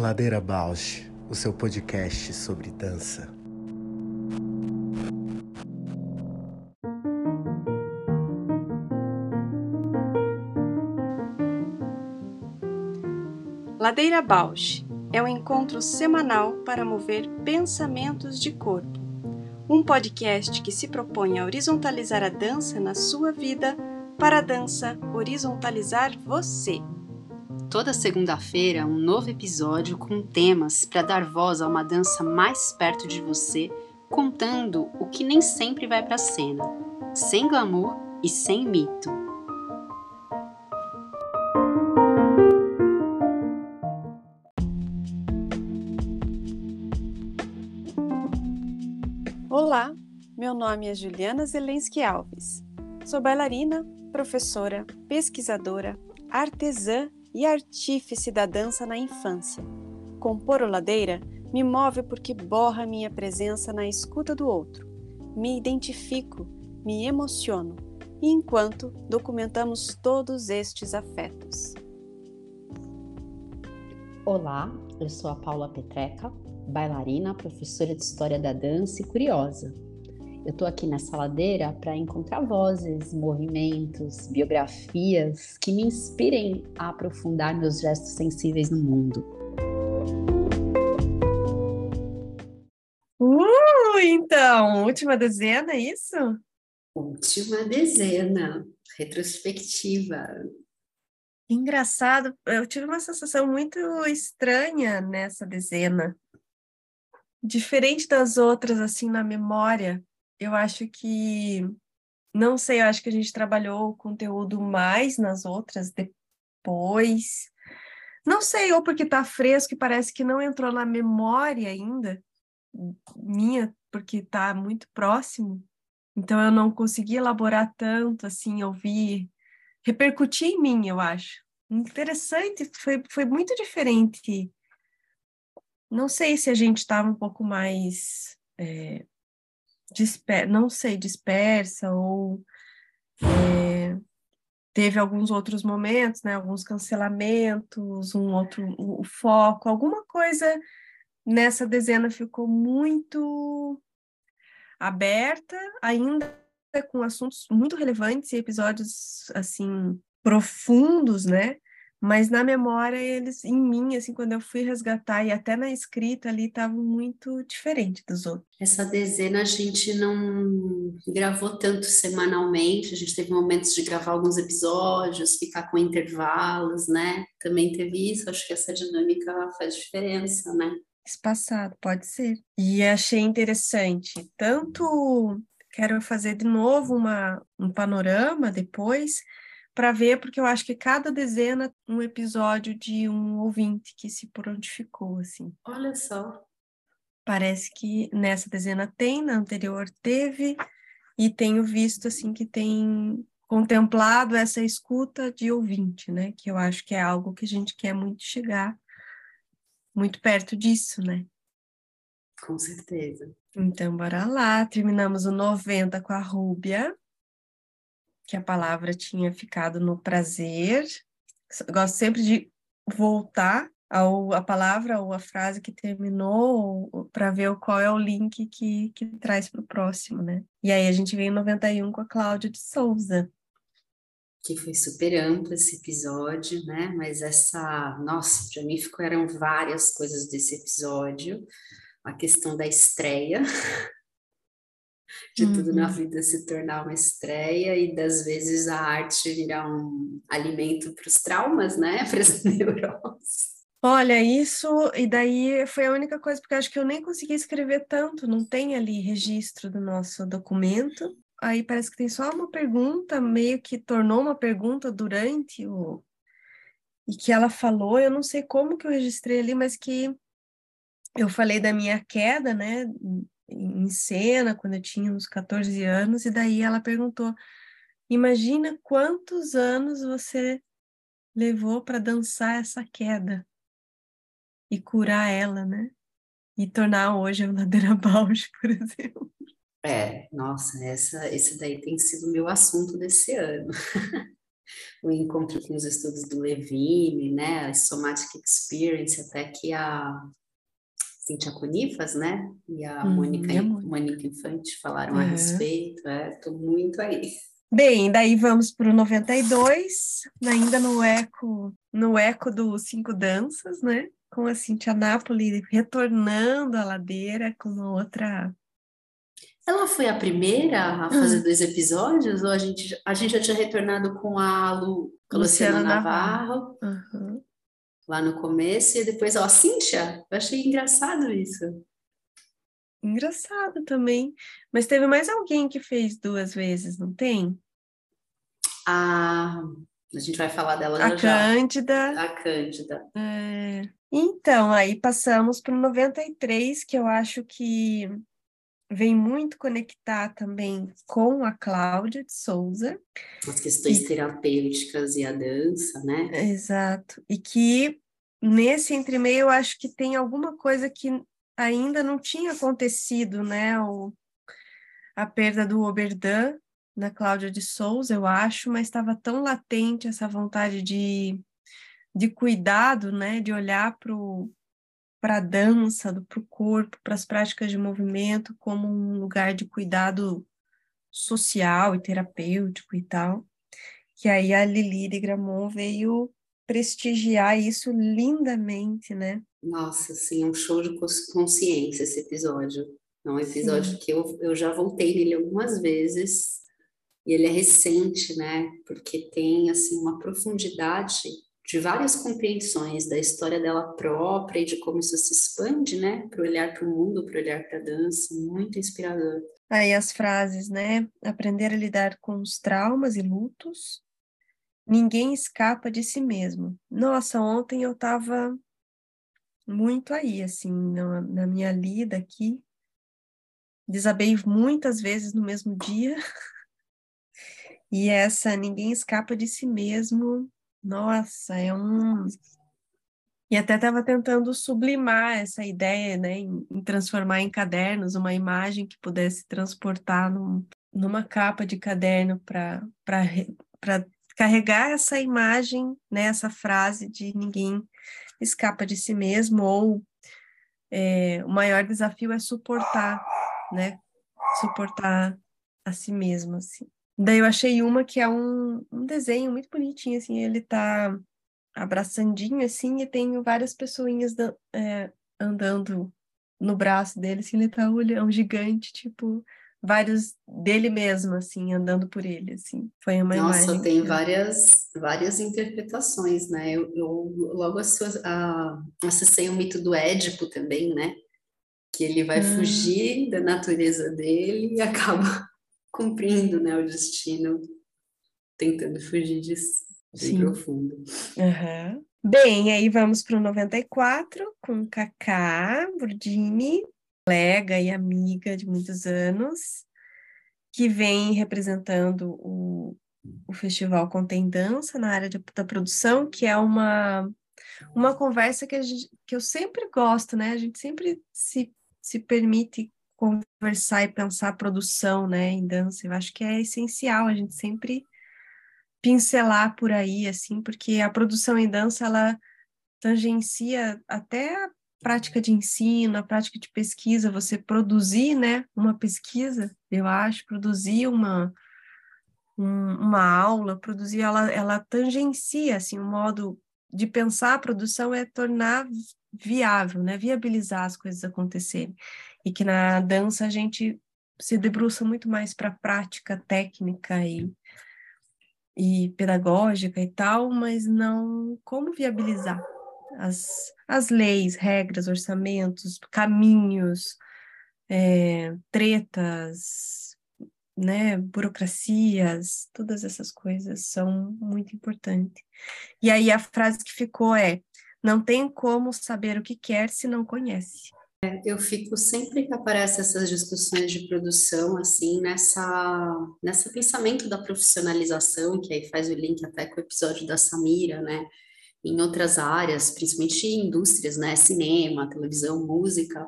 Ladeira Bausch, o seu podcast sobre dança. Ladeira Bausch é um encontro semanal para mover pensamentos de corpo. Um podcast que se propõe a horizontalizar a dança na sua vida para a dança horizontalizar você. Toda segunda-feira, um novo episódio com temas para dar voz a uma dança mais perto de você, contando o que nem sempre vai para cena, sem glamour e sem mito. Olá, meu nome é Juliana Zelensky Alves. Sou bailarina, professora, pesquisadora, artesã e artífice da dança na infância. Compor o ladeira me move porque borra minha presença na escuta do outro. Me identifico, me emociono, e enquanto documentamos todos estes afetos. Olá, eu sou a Paula Petreca, bailarina, professora de História da Dança e curiosa. Eu estou aqui nessa ladeira para encontrar vozes, movimentos, biografias que me inspirem a aprofundar meus gestos sensíveis no mundo. Uh, então, última dezena, é isso? Última dezena, retrospectiva. Engraçado, eu tive uma sensação muito estranha nessa dezena. Diferente das outras, assim, na memória eu acho que não sei, eu acho que a gente trabalhou o conteúdo mais nas outras depois. Não sei, ou porque tá fresco e parece que não entrou na memória ainda minha, porque tá muito próximo. Então eu não consegui elaborar tanto assim, ouvir, repercutir em mim, eu acho. Interessante, foi, foi muito diferente. Não sei se a gente estava um pouco mais é, disper, não sei, dispersa ou é, teve alguns outros momentos, né, alguns cancelamentos, um outro o, o foco, alguma coisa nessa dezena ficou muito aberta, ainda com assuntos muito relevantes e episódios assim profundos, né? Mas na memória eles em mim assim quando eu fui resgatar e até na escrita ali estavam muito diferente dos outros. Essa dezena a gente não gravou tanto semanalmente a gente teve momentos de gravar alguns episódios ficar com intervalos né? Também teve isso acho que essa dinâmica faz diferença né? Espaçado pode ser. E achei interessante tanto quero fazer de novo uma um panorama depois para ver, porque eu acho que cada dezena um episódio de um ouvinte que se prontificou, assim. Olha só. Parece que nessa dezena tem, na anterior teve, e tenho visto, assim, que tem contemplado essa escuta de ouvinte, né? Que eu acho que é algo que a gente quer muito chegar muito perto disso, né? Com certeza. Então, bora lá. Terminamos o 90 com a Rúbia que a palavra tinha ficado no prazer. gosto sempre de voltar ao, a palavra ou a frase que terminou para ver qual é o link que, que traz para o próximo, né? E aí a gente veio em 91 com a Cláudia de Souza. Que foi super amplo esse episódio, né? Mas essa, nossa, para mim ficaram várias coisas desse episódio. A questão da estreia, de uhum. tudo na uhum. vida se tornar uma estreia e das vezes a arte virar um alimento para os traumas, né? Para as neuroses. Olha, isso, e daí foi a única coisa, porque acho que eu nem consegui escrever tanto, não tem ali registro do nosso documento. Aí parece que tem só uma pergunta, meio que tornou uma pergunta durante o. E que ela falou, eu não sei como que eu registrei ali, mas que eu falei da minha queda, né, em cena quando eu tinha uns 14 anos, e daí ela perguntou: Imagina quantos anos você levou para dançar essa queda e curar ela, né? E tornar hoje a Ladeira Bausch, por exemplo. É, nossa, essa, esse daí tem sido o meu assunto desse ano. o encontro com os estudos do Levine, né, a Somatic Experience, até que a Cintia Conifas, né, e a hum, Mônica, é Mônica Infante falaram a respeito, estou é, muito aí. Bem, daí vamos para o 92, ainda no eco, no eco do Cinco Danças, né? Com a Cintia Napoli retornando à ladeira com uma outra. Ela foi a primeira a fazer uhum. dois episódios? Ou a gente, a gente já tinha retornado com a Lu, com Luciana, Luciana Navarro, Navarro. Uhum. Lá no começo, e depois, ó, a Cintia? Eu achei engraçado isso. Engraçado também. Mas teve mais alguém que fez duas vezes, não tem? A, a gente vai falar dela a já. Cândida. A Cândida. É... Então, aí passamos para o 93, que eu acho que vem muito conectar também com a Cláudia de Souza. As questões e... terapêuticas e a dança, né? Exato. E que nesse entremeio eu acho que tem alguma coisa que ainda não tinha acontecido, né? O, a perda do Oberdan na Cláudia de Souza, eu acho, mas estava tão latente essa vontade de, de cuidado, né? De olhar para a dança, para o corpo, para as práticas de movimento como um lugar de cuidado social e terapêutico e tal. Que aí a Lili de Gramont veio prestigiar isso lindamente, né? Nossa, sim, um show de consciência esse episódio. É um episódio Sim. que eu, eu já voltei nele algumas vezes e ele é recente, né? Porque tem assim uma profundidade de várias compreensões da história dela própria e de como isso se expande, né? Para olhar para o mundo, para olhar para a dança, muito inspirador. Aí as frases, né? Aprender a lidar com os traumas e lutos. Ninguém escapa de si mesmo. Nossa, ontem eu estava muito aí, assim, na, na minha lida aqui. Desabei muitas vezes no mesmo dia. E essa ninguém escapa de si mesmo. Nossa, é um. E até estava tentando sublimar essa ideia, né, em, transformar em cadernos uma imagem que pudesse transportar num, numa capa de caderno para carregar essa imagem, né, essa frase de ninguém escapa de si mesmo, ou é, o maior desafio é suportar, né? Suportar a si mesmo, assim. Daí eu achei uma que é um, um desenho muito bonitinho, assim, ele tá abraçandinho, assim, e tem várias pessoinhas é, andando no braço dele, assim, ele tá olhando, é um gigante, tipo, vários dele mesmo, assim, andando por ele, assim. Foi uma Nossa, imagem. tem várias, várias interpretações, né? Eu, eu logo acessei o mito do Édipo também, né? Que ele vai ah. fugir da natureza dele e acaba cumprindo, né, o destino, tentando fugir disso. Bem profundo. Uhum. Bem, aí vamos para o 94 com Cacá Burdini, colega e amiga de muitos anos, que vem representando o, o Festival Contém Dança na área de, da produção, que é uma, uma conversa que, gente, que eu sempre gosto, né? A gente sempre se, se permite conversar e pensar a produção, né, em dança. Eu acho que é essencial a gente sempre pincelar por aí, assim, porque a produção em dança, ela tangencia até a prática de ensino, a prática de pesquisa, você produzir, né, uma pesquisa, eu acho, produzir uma um, uma aula, produzir, ela, ela tangencia, assim, o modo de pensar a produção é tornar viável, né, viabilizar as coisas acontecerem, e que na dança a gente se debruça muito mais para a prática técnica e, e pedagógica e tal, mas não como viabilizar as, as leis, regras, orçamentos, caminhos, é, tretas, né, burocracias, todas essas coisas são muito importantes. E aí a frase que ficou é: não tem como saber o que quer se não conhece. Eu fico sempre que aparecem essas discussões de produção, assim, nessa, nessa pensamento da profissionalização, que aí faz o link até com o episódio da Samira, né? em outras áreas, principalmente indústrias, né, cinema, televisão, música,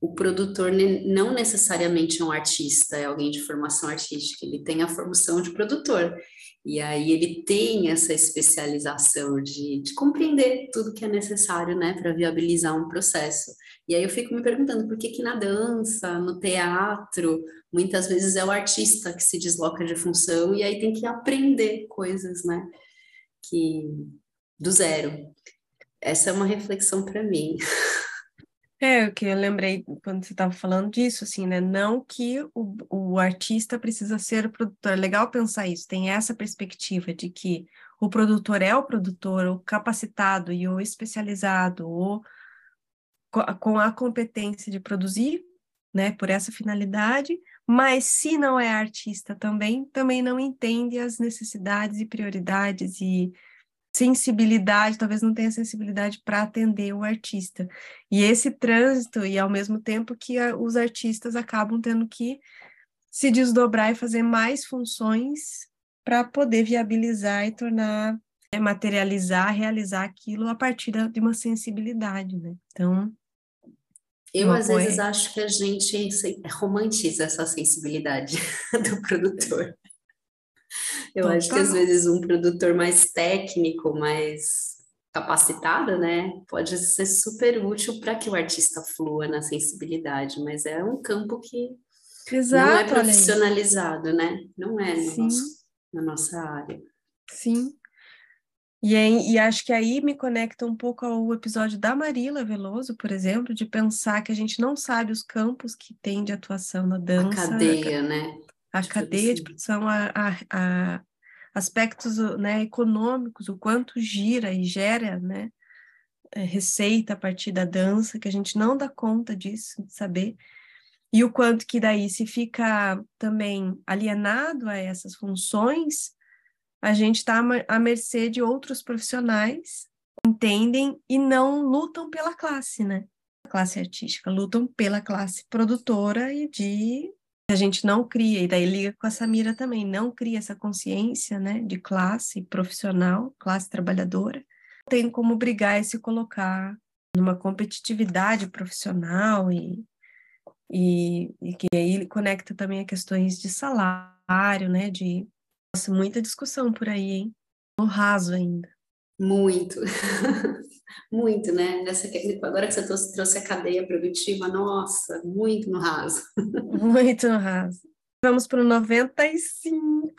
o produtor não necessariamente é um artista, é alguém de formação artística, ele tem a formação de produtor. E aí ele tem essa especialização de, de compreender tudo que é necessário, né, para viabilizar um processo. E aí eu fico me perguntando por que que na dança, no teatro, muitas vezes é o artista que se desloca de função e aí tem que aprender coisas, né, que do zero. Essa é uma reflexão para mim. É, o que eu lembrei quando você estava falando disso, assim, né? Não que o, o artista precisa ser o produtor. É legal pensar isso, tem essa perspectiva de que o produtor é o produtor, o capacitado e o especializado, ou com a competência de produzir, né, por essa finalidade, mas se não é artista também, também não entende as necessidades e prioridades e sensibilidade, talvez não tenha sensibilidade para atender o artista. E esse trânsito, e ao mesmo tempo que a, os artistas acabam tendo que se desdobrar e fazer mais funções para poder viabilizar e tornar, né, materializar, realizar aquilo a partir de uma sensibilidade, né? Então. Eu, às vezes, acho que a gente romantiza essa sensibilidade do produtor. Eu Total. acho que às vezes um produtor mais técnico, mais capacitado, né, pode ser super útil para que o artista flua na sensibilidade, mas é um campo que Exato, não é profissionalizado, né? Não é no nosso, na nossa área. Sim. E, e acho que aí me conecta um pouco ao episódio da Marila Veloso, por exemplo, de pensar que a gente não sabe os campos que tem de atuação na dança. A cadeia, né? A cadeia de produção, a, a, a aspectos né, econômicos, o quanto gira e gera né, é, receita a partir da dança, que a gente não dá conta disso, de saber, e o quanto que daí se fica também alienado a essas funções, a gente está à mercê de outros profissionais entendem e não lutam pela classe, né? A classe artística, lutam pela classe produtora e de a gente não cria, e daí liga com a Samira também, não cria essa consciência, né, de classe profissional, classe trabalhadora, tem como brigar e se colocar numa competitividade profissional e, e, e que aí conecta também a questões de salário, né, de nossa, muita discussão por aí, hein, no raso ainda. Muito. muito, né? Nessa, agora que você trouxe, a cadeia produtiva, nossa, muito no raso. Muito no raso. Vamos para o 95,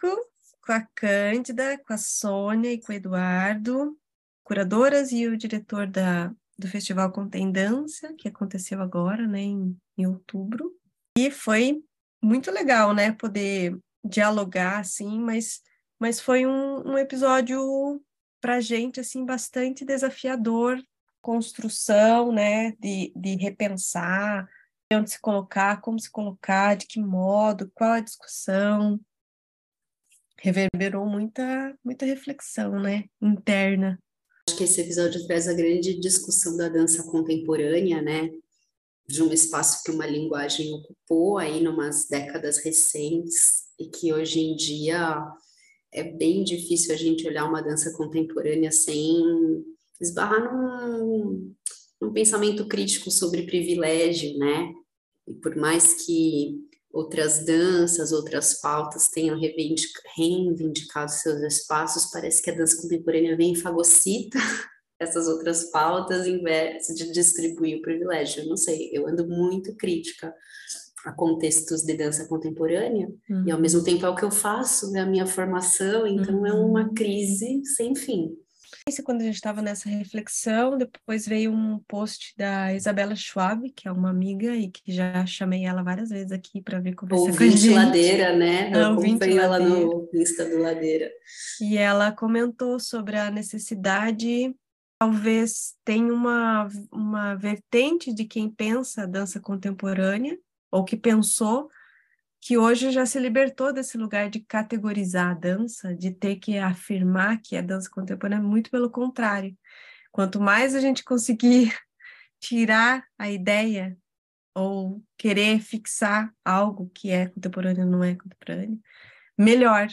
com a Cândida, com a Sônia e com o Eduardo, curadoras e o diretor da, do Festival Contendência, que aconteceu agora, né, em, em outubro. E foi muito legal, né, poder dialogar, assim, mas, mas foi um, um episódio para a gente assim bastante desafiador construção né de, de repensar onde se colocar como se colocar de que modo qual a discussão. Reverberou muita muita reflexão né interna. Acho que esse episódio traz a grande discussão da dança contemporânea né de um espaço que uma linguagem ocupou aí numas décadas recentes e que hoje em dia é bem difícil a gente olhar uma dança contemporânea sem esbarrar num, num pensamento crítico sobre privilégio, né? E por mais que outras danças, outras pautas tenham reivindicado seus espaços, parece que a dança contemporânea vem e fagocita essas outras pautas em vez de distribuir o privilégio. Não sei, eu ando muito crítica a contextos de dança contemporânea, uhum. e ao uhum. mesmo tempo é o que eu faço, é a minha formação, então uhum. é uma uhum. crise sem fim. Isso quando a gente estava nessa reflexão, depois veio um post da Isabela Schwab, que é uma amiga e que já chamei ela várias vezes aqui para ver conversar Ouvinte com a gente. Ladeira, né? Eu acompanhei ela no Insta do Ladeira. E ela comentou sobre a necessidade talvez tenha uma, uma vertente de quem pensa dança contemporânea ou que pensou que hoje já se libertou desse lugar de categorizar a dança, de ter que afirmar que é dança contemporânea, muito pelo contrário. Quanto mais a gente conseguir tirar a ideia ou querer fixar algo que é contemporâneo ou não é contemporâneo, melhor.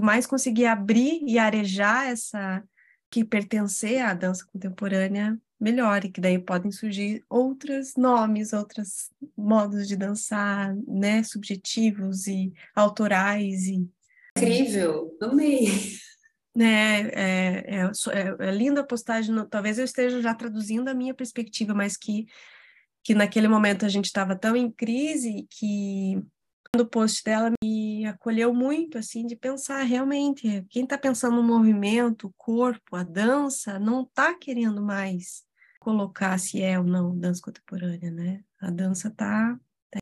Mais conseguir abrir e arejar essa que pertencer à dança contemporânea, melhore, que daí podem surgir outros nomes, outros modos de dançar, né, subjetivos e autorais e Incrível, amei. É, é, é, é, é linda a postagem, talvez eu esteja já traduzindo a minha perspectiva, mas que, que naquele momento a gente estava tão em crise que o post dela me acolheu muito, assim, de pensar realmente, quem está pensando no movimento, o corpo, a dança, não está querendo mais colocar se é ou não dança contemporânea, né? A dança está tá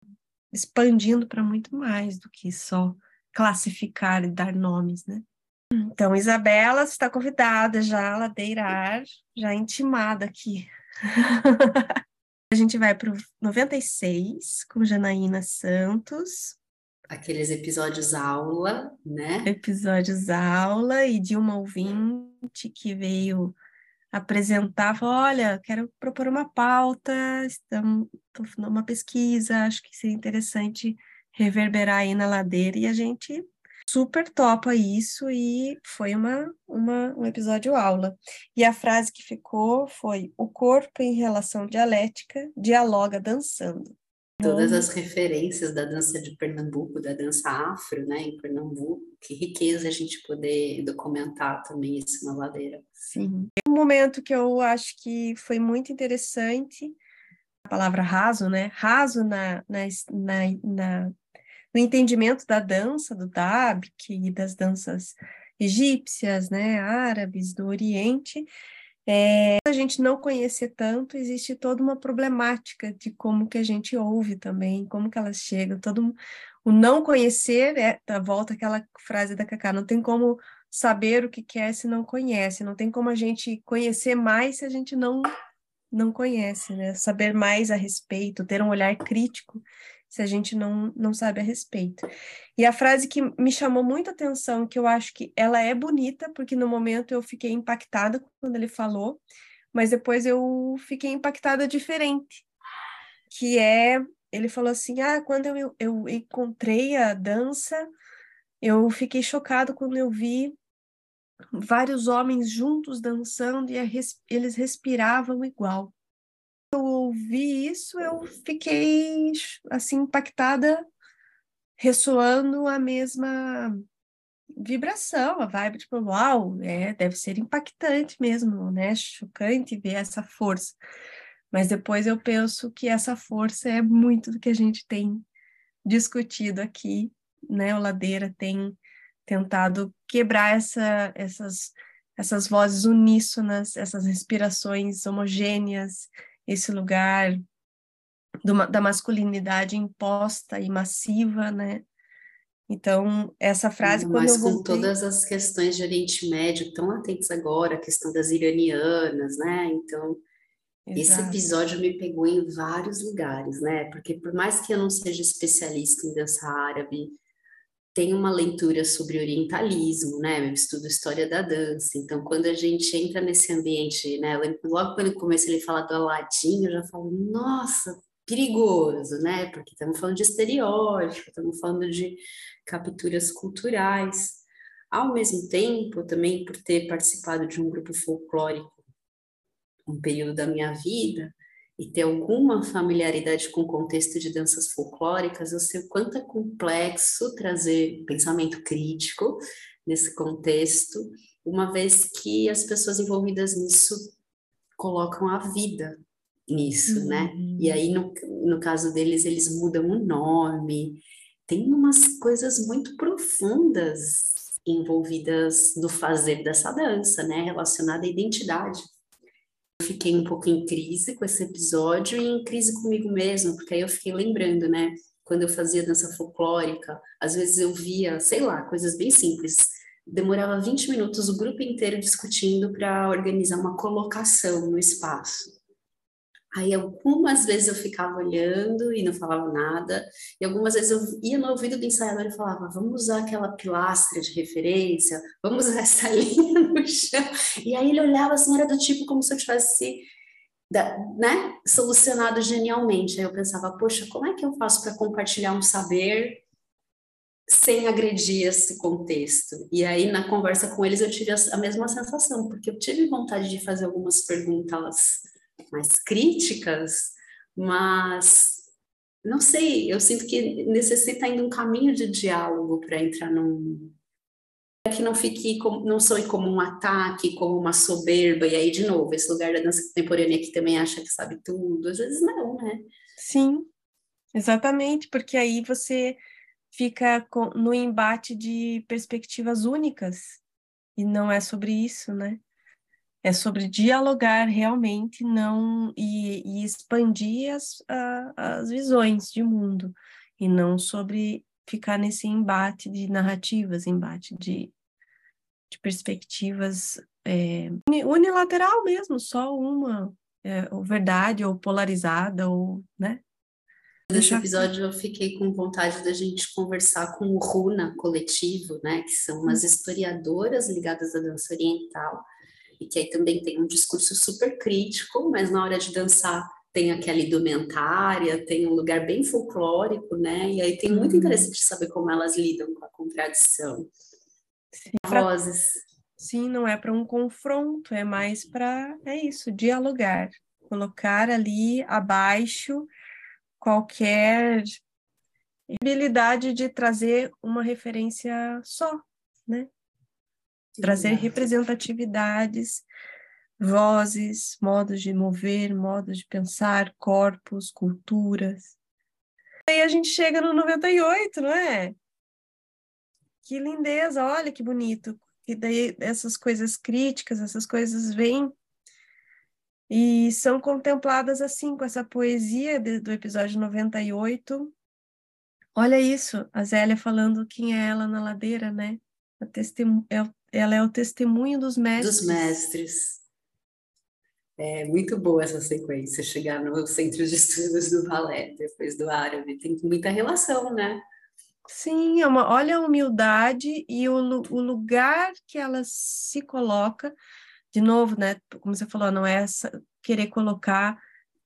expandindo para muito mais do que só classificar e dar nomes, né? Então, Isabela está convidada já a ladeirar, já intimada aqui. a gente vai para o 96 com Janaína Santos. Aqueles episódios aula, né? Episódios aula e de uma ouvinte que veio apresentar, falou, olha, quero propor uma pauta, estou fazendo uma pesquisa, acho que seria interessante reverberar aí na ladeira e a gente super topa isso e foi uma, uma, um episódio aula. E a frase que ficou foi: o corpo em relação dialética dialoga dançando. Todas as referências da dança de Pernambuco, da dança afro, né, em Pernambuco, que riqueza a gente poder documentar também isso na ladeira. Sim. Um momento que eu acho que foi muito interessante, a palavra raso, né, raso na, na, na, na no entendimento da dança, do Dabik e das danças egípcias, né, árabes, do Oriente, é, a gente não conhecer tanto, existe toda uma problemática de como que a gente ouve também, como que elas chegam, todo o não conhecer, é, volta aquela frase da Cacá, não tem como saber o que quer se não conhece, não tem como a gente conhecer mais se a gente não não conhece, né? Saber mais a respeito, ter um olhar crítico se a gente não, não sabe a respeito. E a frase que me chamou muita atenção, que eu acho que ela é bonita, porque no momento eu fiquei impactada quando ele falou, mas depois eu fiquei impactada diferente, que é, ele falou assim, ah, quando eu, eu encontrei a dança, eu fiquei chocado quando eu vi vários homens juntos dançando e eles respiravam igual eu ouvi isso, eu fiquei assim impactada, ressoando a mesma vibração, a vibe tipo, uau, é, deve ser impactante mesmo, né? Chocante ver essa força. Mas depois eu penso que essa força é muito do que a gente tem discutido aqui, né? O Ladeira tem tentado quebrar essa, essas, essas vozes uníssonas, essas respirações homogêneas, esse lugar do, da masculinidade imposta e massiva, né? Então, essa frase, Mas eu voltei... com todas as questões de Oriente Médio tão atentos agora, a questão das iranianas, né? Então, Exato. esse episódio me pegou em vários lugares, né? Porque por mais que eu não seja especialista em dança árabe, tem uma leitura sobre orientalismo, né? Eu estudo história da dança. Então, quando a gente entra nesse ambiente, né? Logo quando eu comecei a falar do Aladim, eu já falo, nossa, perigoso, né? Porque estamos falando de estereótipo, estamos falando de capturas culturais. Ao mesmo tempo, também por ter participado de um grupo folclórico um período da minha vida, e ter alguma familiaridade com o contexto de danças folclóricas, eu sei o quanto é complexo trazer pensamento crítico nesse contexto, uma vez que as pessoas envolvidas nisso colocam a vida nisso, né? uhum. né? E aí, no, no caso deles, eles mudam o nome, tem umas coisas muito profundas envolvidas no fazer dessa dança, né? Relacionada à identidade fiquei um pouco em crise com esse episódio e em crise comigo mesmo, porque aí eu fiquei lembrando, né? Quando eu fazia dança folclórica, às vezes eu via, sei lá, coisas bem simples. Demorava 20 minutos o grupo inteiro discutindo para organizar uma colocação no espaço. Aí algumas vezes eu ficava olhando e não falava nada, e algumas vezes eu ia no ouvido do ensaiador e falava: vamos usar aquela pilastra de referência, vamos usar essa linha no chão. E aí ele olhava assim, era do tipo como se eu tivesse né, solucionado genialmente. Aí eu pensava: poxa, como é que eu faço para compartilhar um saber sem agredir esse contexto? E aí na conversa com eles eu tive a mesma sensação, porque eu tive vontade de fazer algumas perguntas mais críticas, mas não sei, eu sinto que necessita ainda um caminho de diálogo para entrar num, que não fique não soe como um ataque, como uma soberba, e aí de novo, esse lugar da dança contemporânea que também acha que sabe tudo, às vezes não, né? Sim, exatamente, porque aí você fica no embate de perspectivas únicas, e não é sobre isso, né? É sobre dialogar realmente, não e, e expandir as, a, as visões de mundo, e não sobre ficar nesse embate de narrativas, embate de, de perspectivas é, unilateral mesmo, só uma, é, ou verdade, ou polarizada, ou, né? Nesse episódio eu fiquei com vontade da gente conversar com o Runa Coletivo, né, que são umas hum. historiadoras ligadas à dança oriental, e que aí também tem um discurso super crítico, mas na hora de dançar tem aquela indumentária, tem um lugar bem folclórico, né? E aí tem muito uhum. interesse de saber como elas lidam com a contradição. Sim, Vozes. Sim, não é para um confronto, é mais para, é isso, dialogar. Colocar ali abaixo qualquer habilidade de trazer uma referência só, né? Trazer representatividades vozes, modos de mover, modos de pensar, corpos, culturas. Aí a gente chega no 98, não é? Que lindeza, olha que bonito. E daí essas coisas críticas, essas coisas vêm e são contempladas assim, com essa poesia de, do episódio 98. Olha isso, a Zélia falando quem é ela na ladeira, né? É, ela é o testemunho dos mestres. Dos mestres. É muito boa essa sequência, chegar no centro de estudos do balé, depois do árabe, tem muita relação, né? Sim, é uma, olha a humildade e o, o lugar que ela se coloca, de novo, né? Como você falou, não é essa, querer colocar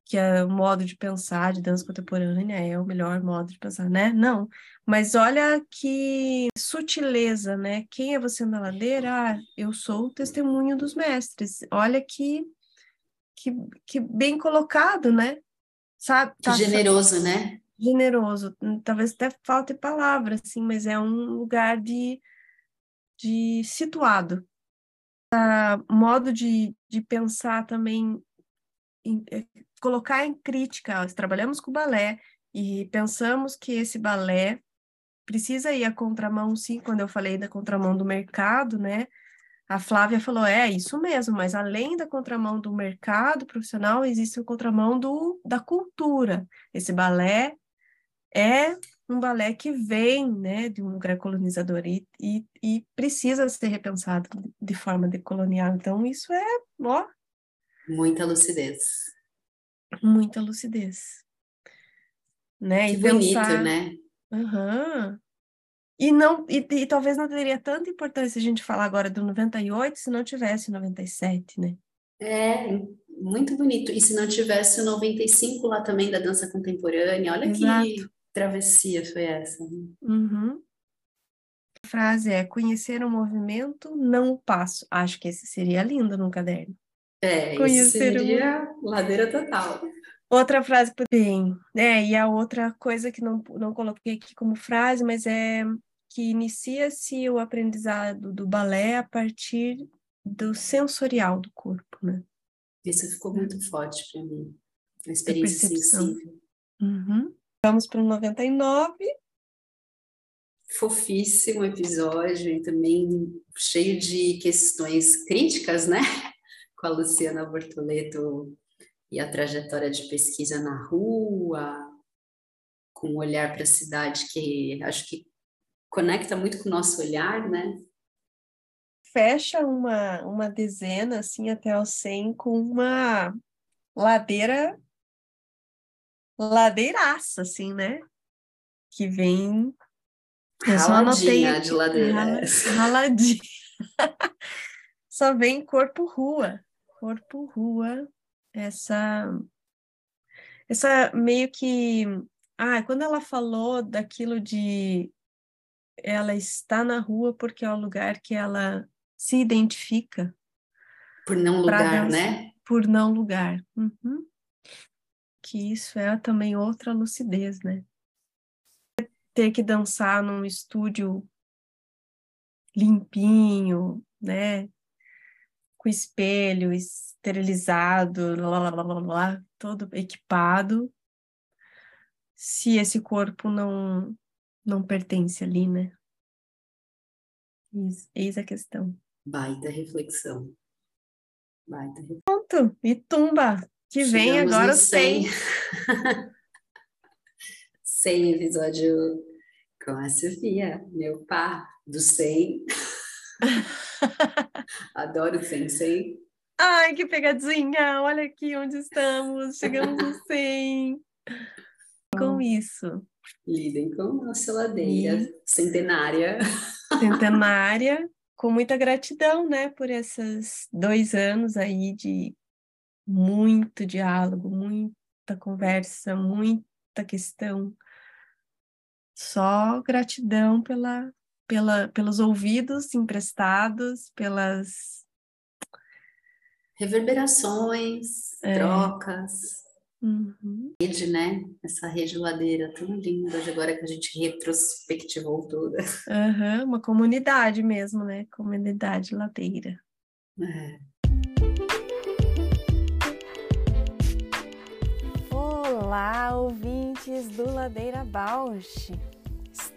que é o modo de pensar de dança contemporânea é o melhor modo de pensar, né? Não, mas olha que sutileza, né? Quem é você na ladeira? Ah, eu sou o testemunho dos mestres. Olha que que, que bem colocado, né? Sabe? Tá, generoso, né? Generoso. Talvez até falte palavra, assim, mas é um lugar de, de situado. Uh, modo de, de pensar também, é, colocar em crítica. Nós trabalhamos com balé e pensamos que esse balé precisa ir à contramão, sim, quando eu falei da contramão do mercado, né? A Flávia falou: é isso mesmo, mas além da contramão do mercado profissional, existe a contramão do, da cultura. Esse balé é um balé que vem né, de um lugar colonizador e, e, e precisa ser repensado de forma decolonial. Então, isso é, ó. Muita lucidez. Muita lucidez. Né? Que e bonito, pensar... né? Uhum. E, não, e, e, talvez não teria tanta importância a gente falar agora do 98 se não tivesse 97, né? É, muito bonito. E se não tivesse o 95 lá também da dança contemporânea, olha Exato. que travessia foi essa. Né? Uhum. A frase é: conhecer o movimento, não o passo. Acho que esse seria lindo no caderno. É, conhecer isso seria o... ladeira total. Outra frase, bem, né? E a outra coisa que não, não coloquei aqui como frase, mas é que inicia-se o aprendizado do balé a partir do sensorial do corpo, né? Isso ficou muito forte para mim, a experiência sensível. Uhum. Vamos para o 99. Fofíssimo episódio e também cheio de questões críticas, né? Com a Luciana Bortoleto e a trajetória de pesquisa na rua, com um olhar para a cidade que acho que conecta muito com o nosso olhar, né? Fecha uma, uma dezena, assim, até o 100, com uma ladeira, ladeiraça, assim, né? Que vem... Eu só anotei aqui, de ladeira. Raladinha. só vem corpo rua. Corpo rua. Essa... Essa meio que... Ah, quando ela falou daquilo de ela está na rua porque é o lugar que ela se identifica. Por não lugar, né? Por não lugar. Uhum. Que isso é também outra lucidez, né? Ter que dançar num estúdio limpinho, né? Com espelho, esterilizado, lá, lá, lá, lá, todo equipado, se esse corpo não não pertence ali, né? Eis, eis a questão. Baita reflexão. Baita reflexão. Pronto, e tumba, que vem Chegamos agora no o 100. 100 episódio com a Sofia, meu par do 100. Adoro o 100, 100. Ai, que pegadinha! Olha aqui onde estamos, chegamos no 100. Com isso, Lidem com nossa ladeira centenária. centenária, com muita gratidão, né, por esses dois anos aí de muito diálogo, muita conversa, muita questão. Só gratidão pela, pela, pelos ouvidos emprestados, pelas Reverberações, É. trocas, Uhum. rede, né? Essa rede ladeira tão linda, de agora que a gente retrospectivou toda. Aham, uma comunidade mesmo, né? Comunidade ladeira. É. Olá, ouvintes do Ladeira Bausch!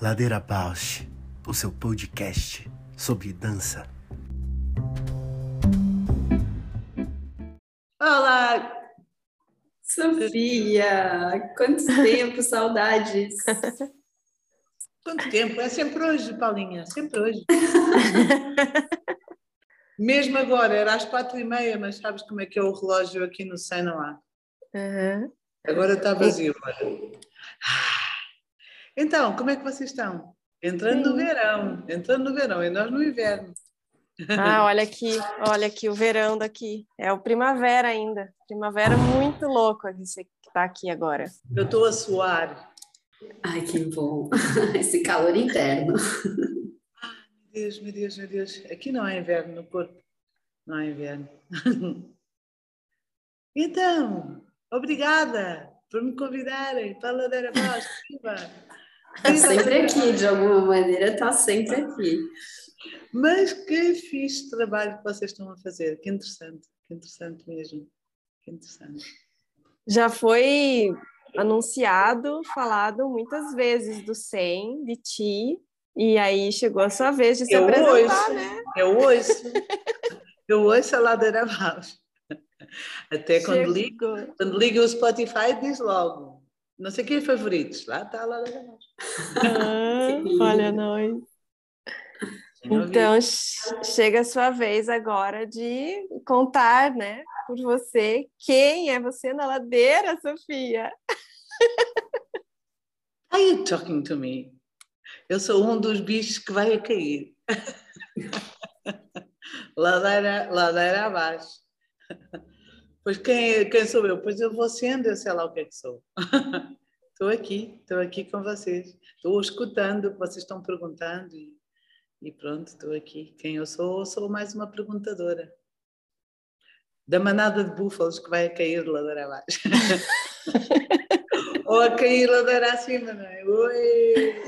Ladeira Bausch, o seu podcast sobre dança. Olá! Sofia! Quanto tempo, saudades! Quanto tempo? É sempre hoje, Paulinha, sempre hoje. Mesmo agora, era às quatro e meia, mas sabes como é que é o relógio aqui no SEM não há? Aham. Agora está vazio, olha. Então, como é que vocês estão? Entrando no Sim. verão, entrando no verão, e nós no inverno. Ah, olha aqui, olha aqui o verão daqui. É o primavera ainda. Primavera muito louco esse que tá aqui agora. Eu estou a suar. Ai, que bom! Esse calor interno. Meu Deus, meu Deus, meu Deus. Aqui não há inverno no corpo. Não há inverno. Então, obrigada por me convidarem para a Ladeira Baixa. Tá a sempre aqui, de alguma maneira, tá sempre aqui. Mas que fixe trabalho que vocês estão a fazer. Que interessante, que interessante mesmo. Que interessante. Já foi anunciado, falado muitas vezes do 100, de ti, e aí chegou a sua vez de se Eu apresentar, ouço. né? Eu ouço, eu ouço a ladeira abaixo. Até quando ligo, quando ligo o Spotify diz logo. Não sei quem é favoritos. Lá está a ladeira abaixo. Ah, olha nós. Então, che- chega a sua vez agora de contar, né, por você, quem é você na ladeira, Sofia? Are you talking to me? Eu sou um dos bichos que vai a cair. ladeira, ladeira abaixo. Pois quem, quem sou eu? Pois eu vou sendo, eu sei lá o que é que sou. Estou aqui, estou aqui com vocês. Estou escutando o que vocês estão perguntando e, e pronto, estou aqui. Quem eu sou? Sou mais uma perguntadora. Da manada de búfalos que vai a cair de ladeira abaixo. Ou a cair ladeira acima, não é? Oi!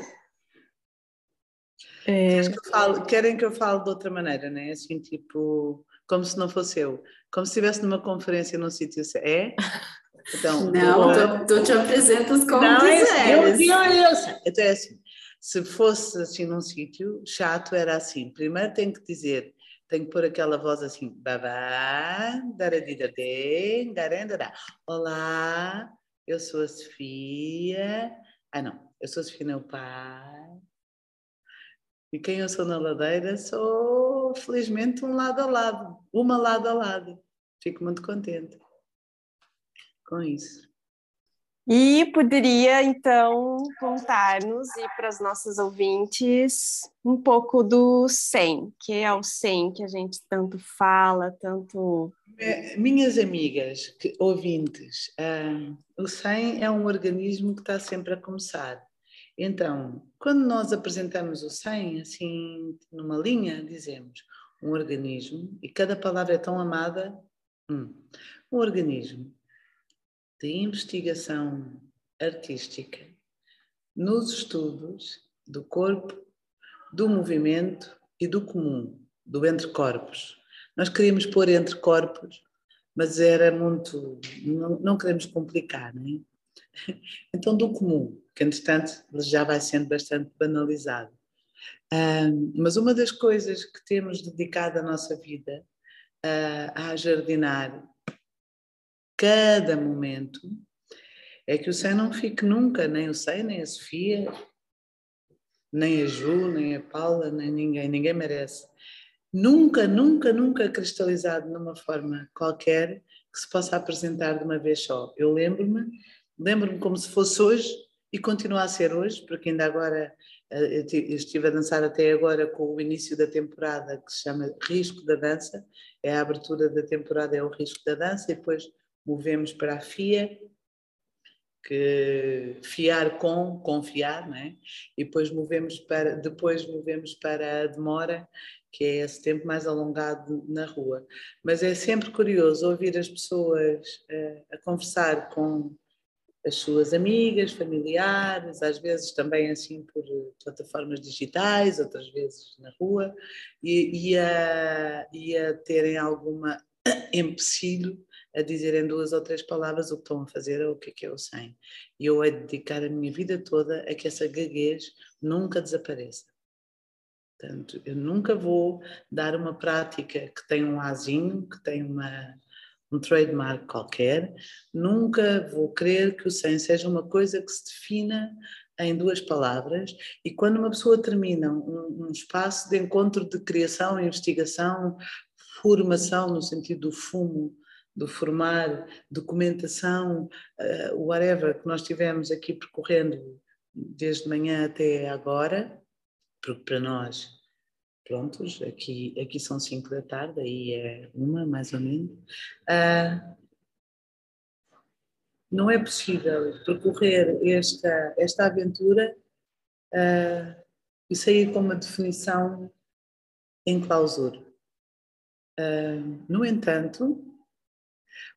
É, que eu fale- querem que eu fale de outra maneira, não é? Assim, tipo, como se não fosse eu. Como se estivesse numa conferência num sítio. É? Então, Não, eu- tu, tu te apresentas como não, é eu, quiseres. eu, eu sei. Então é assim, se fosse assim num sítio, chato era assim. Primeiro tenho que dizer, tenho que pôr aquela voz assim, babá, daradidadê. Olá, eu sou a Sofia. Ah, não, eu sou a Sofia, meu pai. E quem eu sou na ladeira, sou felizmente um lado a lado, uma lado a lado. Fico muito contente com isso. E poderia, então, contar-nos e para os nossos ouvintes um pouco do SEM, que é o SEM que a gente tanto fala, tanto. Minhas amigas que, ouvintes, uh, o SEM é um organismo que está sempre a começar. Então, quando nós apresentamos o SEM, assim, numa linha, dizemos um organismo, e cada palavra é tão amada, hum, um organismo de investigação artística nos estudos do corpo, do movimento e do comum, do entre corpos. Nós queríamos pôr entre corpos, mas era muito. Não, não queremos complicar, não é? Então, do comum, que entretanto já vai sendo bastante banalizado. Um, mas uma das coisas que temos dedicado a nossa vida uh, a jardinar cada momento, é que o Sei não fique nunca, nem o Sei, nem a Sofia, nem a Ju, nem a Paula, nem ninguém, ninguém merece. Nunca, nunca, nunca cristalizado numa forma qualquer que se possa apresentar de uma vez só. Eu lembro-me, lembro-me como se fosse hoje e continua a ser hoje, porque ainda agora eh, eu estive a dançar até agora com o início da temporada que se chama Risco da Dança, é a abertura da temporada, é o Risco da Dança, e depois movemos para a FIA, que fiar com, confiar, né? e depois movemos para, depois movemos para a demora, que é esse tempo mais alongado na rua. Mas é sempre curioso ouvir as pessoas uh, a conversar com as suas amigas, familiares, às vezes também assim por plataformas digitais, outras vezes na rua, e, e, a, e a terem alguma empecilho a dizer em duas ou três palavras o que estão a fazer ou o que é que o 100. E eu a dedicar a minha vida toda a que essa gaguez nunca desapareça. Portanto, eu nunca vou dar uma prática que tem um azinho, que tem uma, um trademark qualquer, nunca vou querer que o 100 seja uma coisa que se defina em duas palavras e quando uma pessoa termina um, um espaço de encontro de criação, investigação, formação no sentido do fumo do formar, documentação, uh, whatever que nós tivemos aqui percorrendo desde manhã até agora, porque para nós, prontos, aqui, aqui são cinco da tarde, aí é uma mais ou menos, uh, não é possível percorrer esta, esta aventura uh, e sair com uma definição em clausura. Uh, no entanto,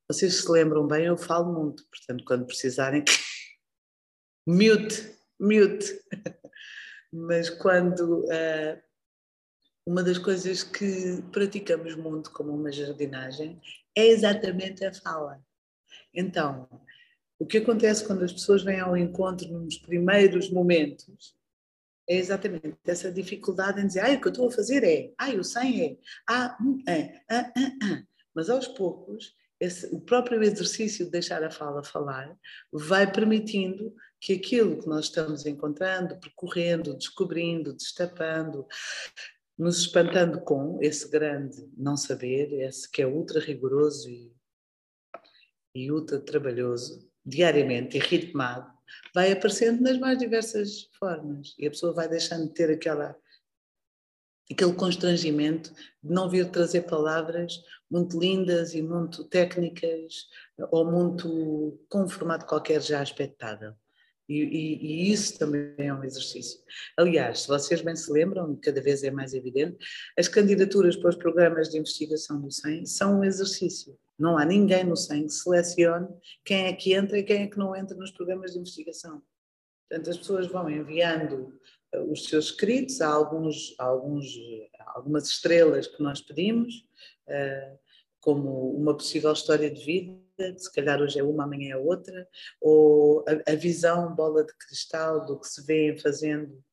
vocês se lembram bem, eu falo muito, portanto, quando precisarem, mute, mute. Mas quando uh, uma das coisas que praticamos muito como uma jardinagem é exatamente a fala. Então, o que acontece quando as pessoas vêm ao encontro nos primeiros momentos é exatamente essa dificuldade em dizer, ah, o que eu estou a fazer é, ah, o 100 é, ah, é, ah, ah, ah. Mas aos poucos esse, o próprio exercício de deixar a fala falar vai permitindo que aquilo que nós estamos encontrando, percorrendo, descobrindo, destapando, nos espantando com esse grande não saber, esse que é ultra rigoroso e, e ultra trabalhoso, diariamente e ritmado, vai aparecendo nas mais diversas formas. E a pessoa vai deixando de ter aquela aquele constrangimento de não vir trazer palavras muito lindas e muito técnicas ou muito com um formato qualquer já expectável. E, e, e, isso também é um exercício. Aliás, se vocês bem se lembram, cada vez é mais evidente, as candidaturas para os programas de investigação do SEM são um exercício. Não há ninguém no SEM que selecione quem é que entra e quem é que não entra nos programas de investigação. Portanto, as pessoas vão enviando os seus escritos, há, alguns, alguns, algumas estrelas que nós pedimos, eh, como uma possível história de vida, se calhar hoje é uma, amanhã é outra, ou a, a visão, bola de cristal do que se vê fazendo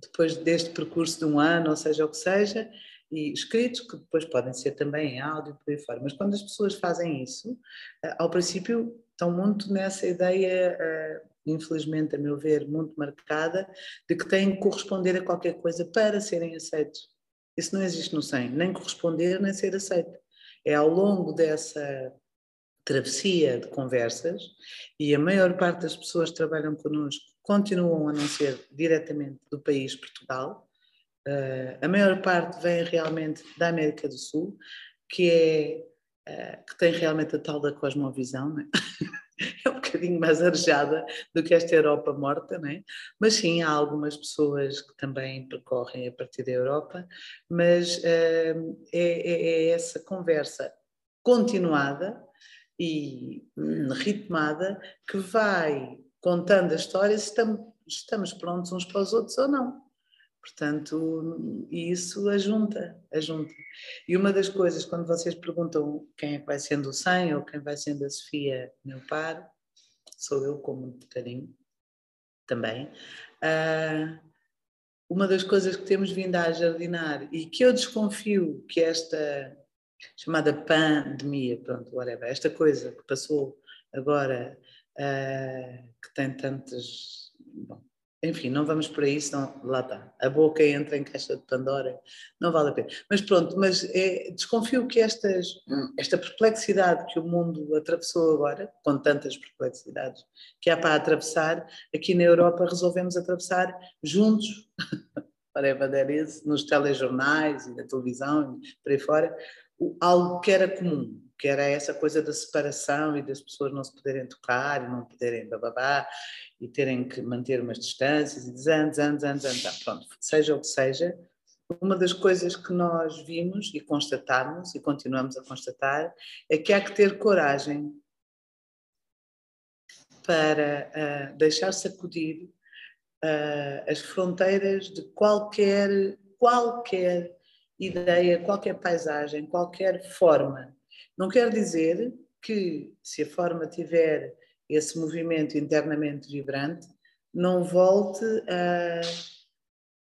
depois deste percurso de um ano, ou seja, o que seja, e escritos que depois podem ser também em áudio por aí fora. Mas quando as pessoas fazem isso, eh, ao princípio estão muito nessa ideia eh, infelizmente, a meu ver, muito marcada, de que têm que corresponder a qualquer coisa para serem aceitos. Isso não existe no 100, nem corresponder, nem ser aceito. É ao longo dessa travessia de conversas e a maior parte das pessoas que trabalham connosco continuam a não ser diretamente do país Portugal. Uh, a maior parte vem realmente da América do Sul, que é uh, que tem realmente a tal da cosmovisão, é? é um bocadinho mais arejada do que esta Europa morta, não é? Mas sim, há algumas pessoas que também percorrem a partir da Europa, mas uh, é, é, essa conversa continuada e ritmada que vai contando a história se estamos prontos uns para os outros ou não. Portanto, isso ajunta, ajunta. E uma das coisas, quando vocês perguntam quem é que vai sendo o 100 ou quem vai sendo a Sofia, meu par, sou eu com muito carinho também. Uh, uma das coisas que temos vindo a jardinar e que eu desconfio que esta chamada pandemia, pronto, whatever, esta coisa que passou agora, uh, que tem tantas. Bom, enfim, não vamos por aí, senão lá está. A boca entra em caixa de Pandora, não vale a pena. Mas pronto, mas é, desconfio que estas, esta perplexidade que o mundo atravessou agora, com tantas perplexidades que há para atravessar, aqui na Europa resolvemos atravessar juntos, whatever that is, nos telejornais e na televisão e por aí fora, algo que era comum, que era essa coisa da separação e das pessoas não se poderem tocar e não poderem bababá e terem que manter umas distâncias e anos, anos, anos, anos, pronto, seja o que seja, uma das coisas que nós vimos e constatamos e continuamos a constatar é que há que ter coragem para uh, deixar sacudir uh, as fronteiras de qualquer qualquer ideia, qualquer paisagem, qualquer forma. Não quer dizer que, se a forma tiver esse movimento internamente vibrante, não volte a,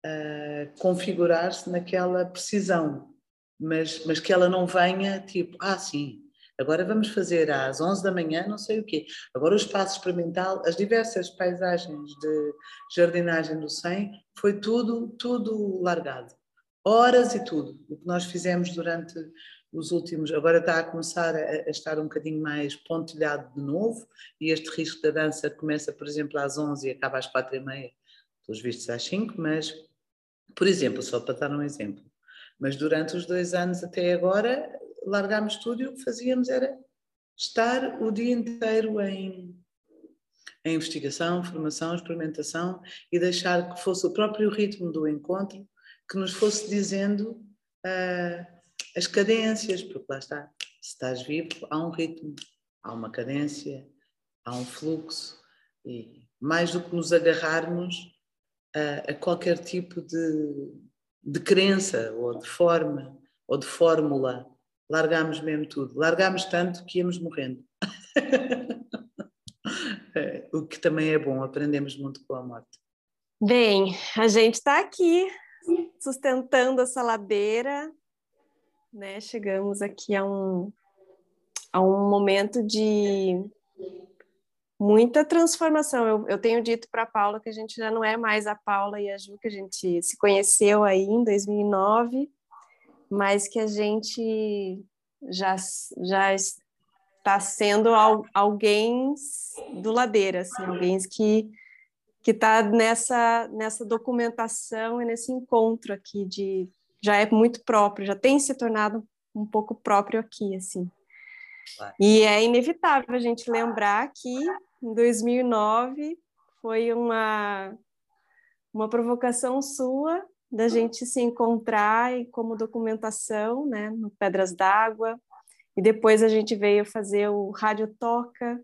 a configurar-se naquela precisão, mas, mas que ela não venha tipo, ah, sim, agora vamos fazer às 11 da manhã não sei o quê. Agora o espaço experimental, as diversas paisagens de jardinagem do 100, foi tudo, tudo largado horas e tudo. O que nós fizemos durante os últimos, agora está a começar a, a, estar um bocadinho mais pontilhado de novo, e este risco da dança começa, por exemplo, às 11 e acaba às 4 e meia, pelos vistos às 5, mas, por exemplo, só para dar um exemplo, mas durante os dois anos até agora, largámos tudo e o que fazíamos era estar o dia inteiro em, em investigação, formação, experimentação e deixar que fosse o próprio ritmo do encontro que nos fosse dizendo uh, as cadências, porque lá está, se estás vivo, há um ritmo, há uma cadência, há um fluxo, e mais do que nos agarrarmos a, a qualquer tipo de, de crença, ou de forma, ou de fórmula, largámos mesmo tudo. Largámos tanto que íamos morrendo. o que também é bom, aprendemos muito com a morte. Bem, a gente está aqui sustentando essa ladeira, né? Chegamos aqui a um, a um momento de muita transformação. Eu, eu tenho dito para a Paula que a gente já não é mais a Paula e a Ju, que a gente se conheceu aí em 2009, mas que a gente já, já está sendo alguém do ladeira, assim, alguém que que está nessa, nessa documentação e nesse encontro aqui de já é muito próprio, já tem se tornado um pouco próprio aqui, assim. E é inevitável a gente lembrar que em 2009 foi uma uma provocação sua da gente se encontrar e como documentação, né, no Pedras d'Água, e depois a gente veio fazer o Rádio Toca,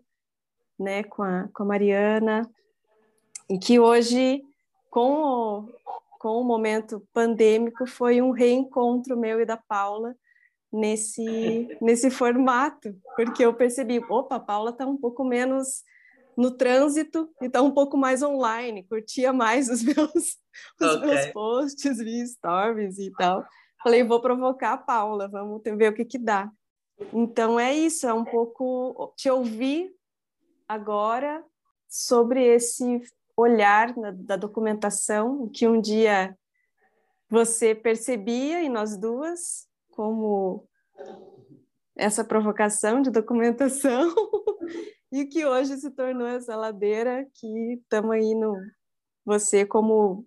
né, com a, com a Mariana, e que hoje, com o, com o momento pandêmico, foi um reencontro meu e da Paula nesse, nesse formato, porque eu percebi, opa, a Paula está um pouco menos no trânsito e está um pouco mais online, curtia mais os meus, os okay. meus posts, via stories e tal. Falei, vou provocar a Paula, vamos ver o que que dá. Então é isso, é um pouco te ouvir agora sobre esse olhar na, da documentação, que um dia você percebia em nós duas, como essa provocação de documentação e que hoje se tornou essa ladeira que estamos aí no você como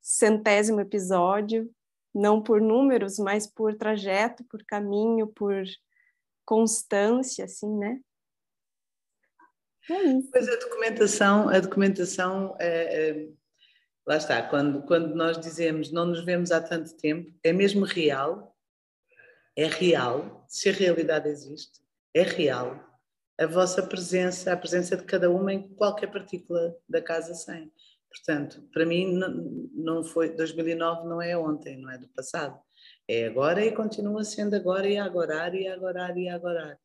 centésimo episódio, não por números, mas por trajeto, por caminho, por constância, assim, né? É. Pois a documentação, a documentação é, é, lá está, quando, quando nós dizemos não nos vemos há tanto tempo, é mesmo real, é real, se a realidade existe, é real. A vossa presença, a presença de cada uma em qualquer partícula da casa 100. Portanto, para mim não, não foi 2009 não é ontem, não é do passado. É agora e continua sendo agora e agora e agora e agora.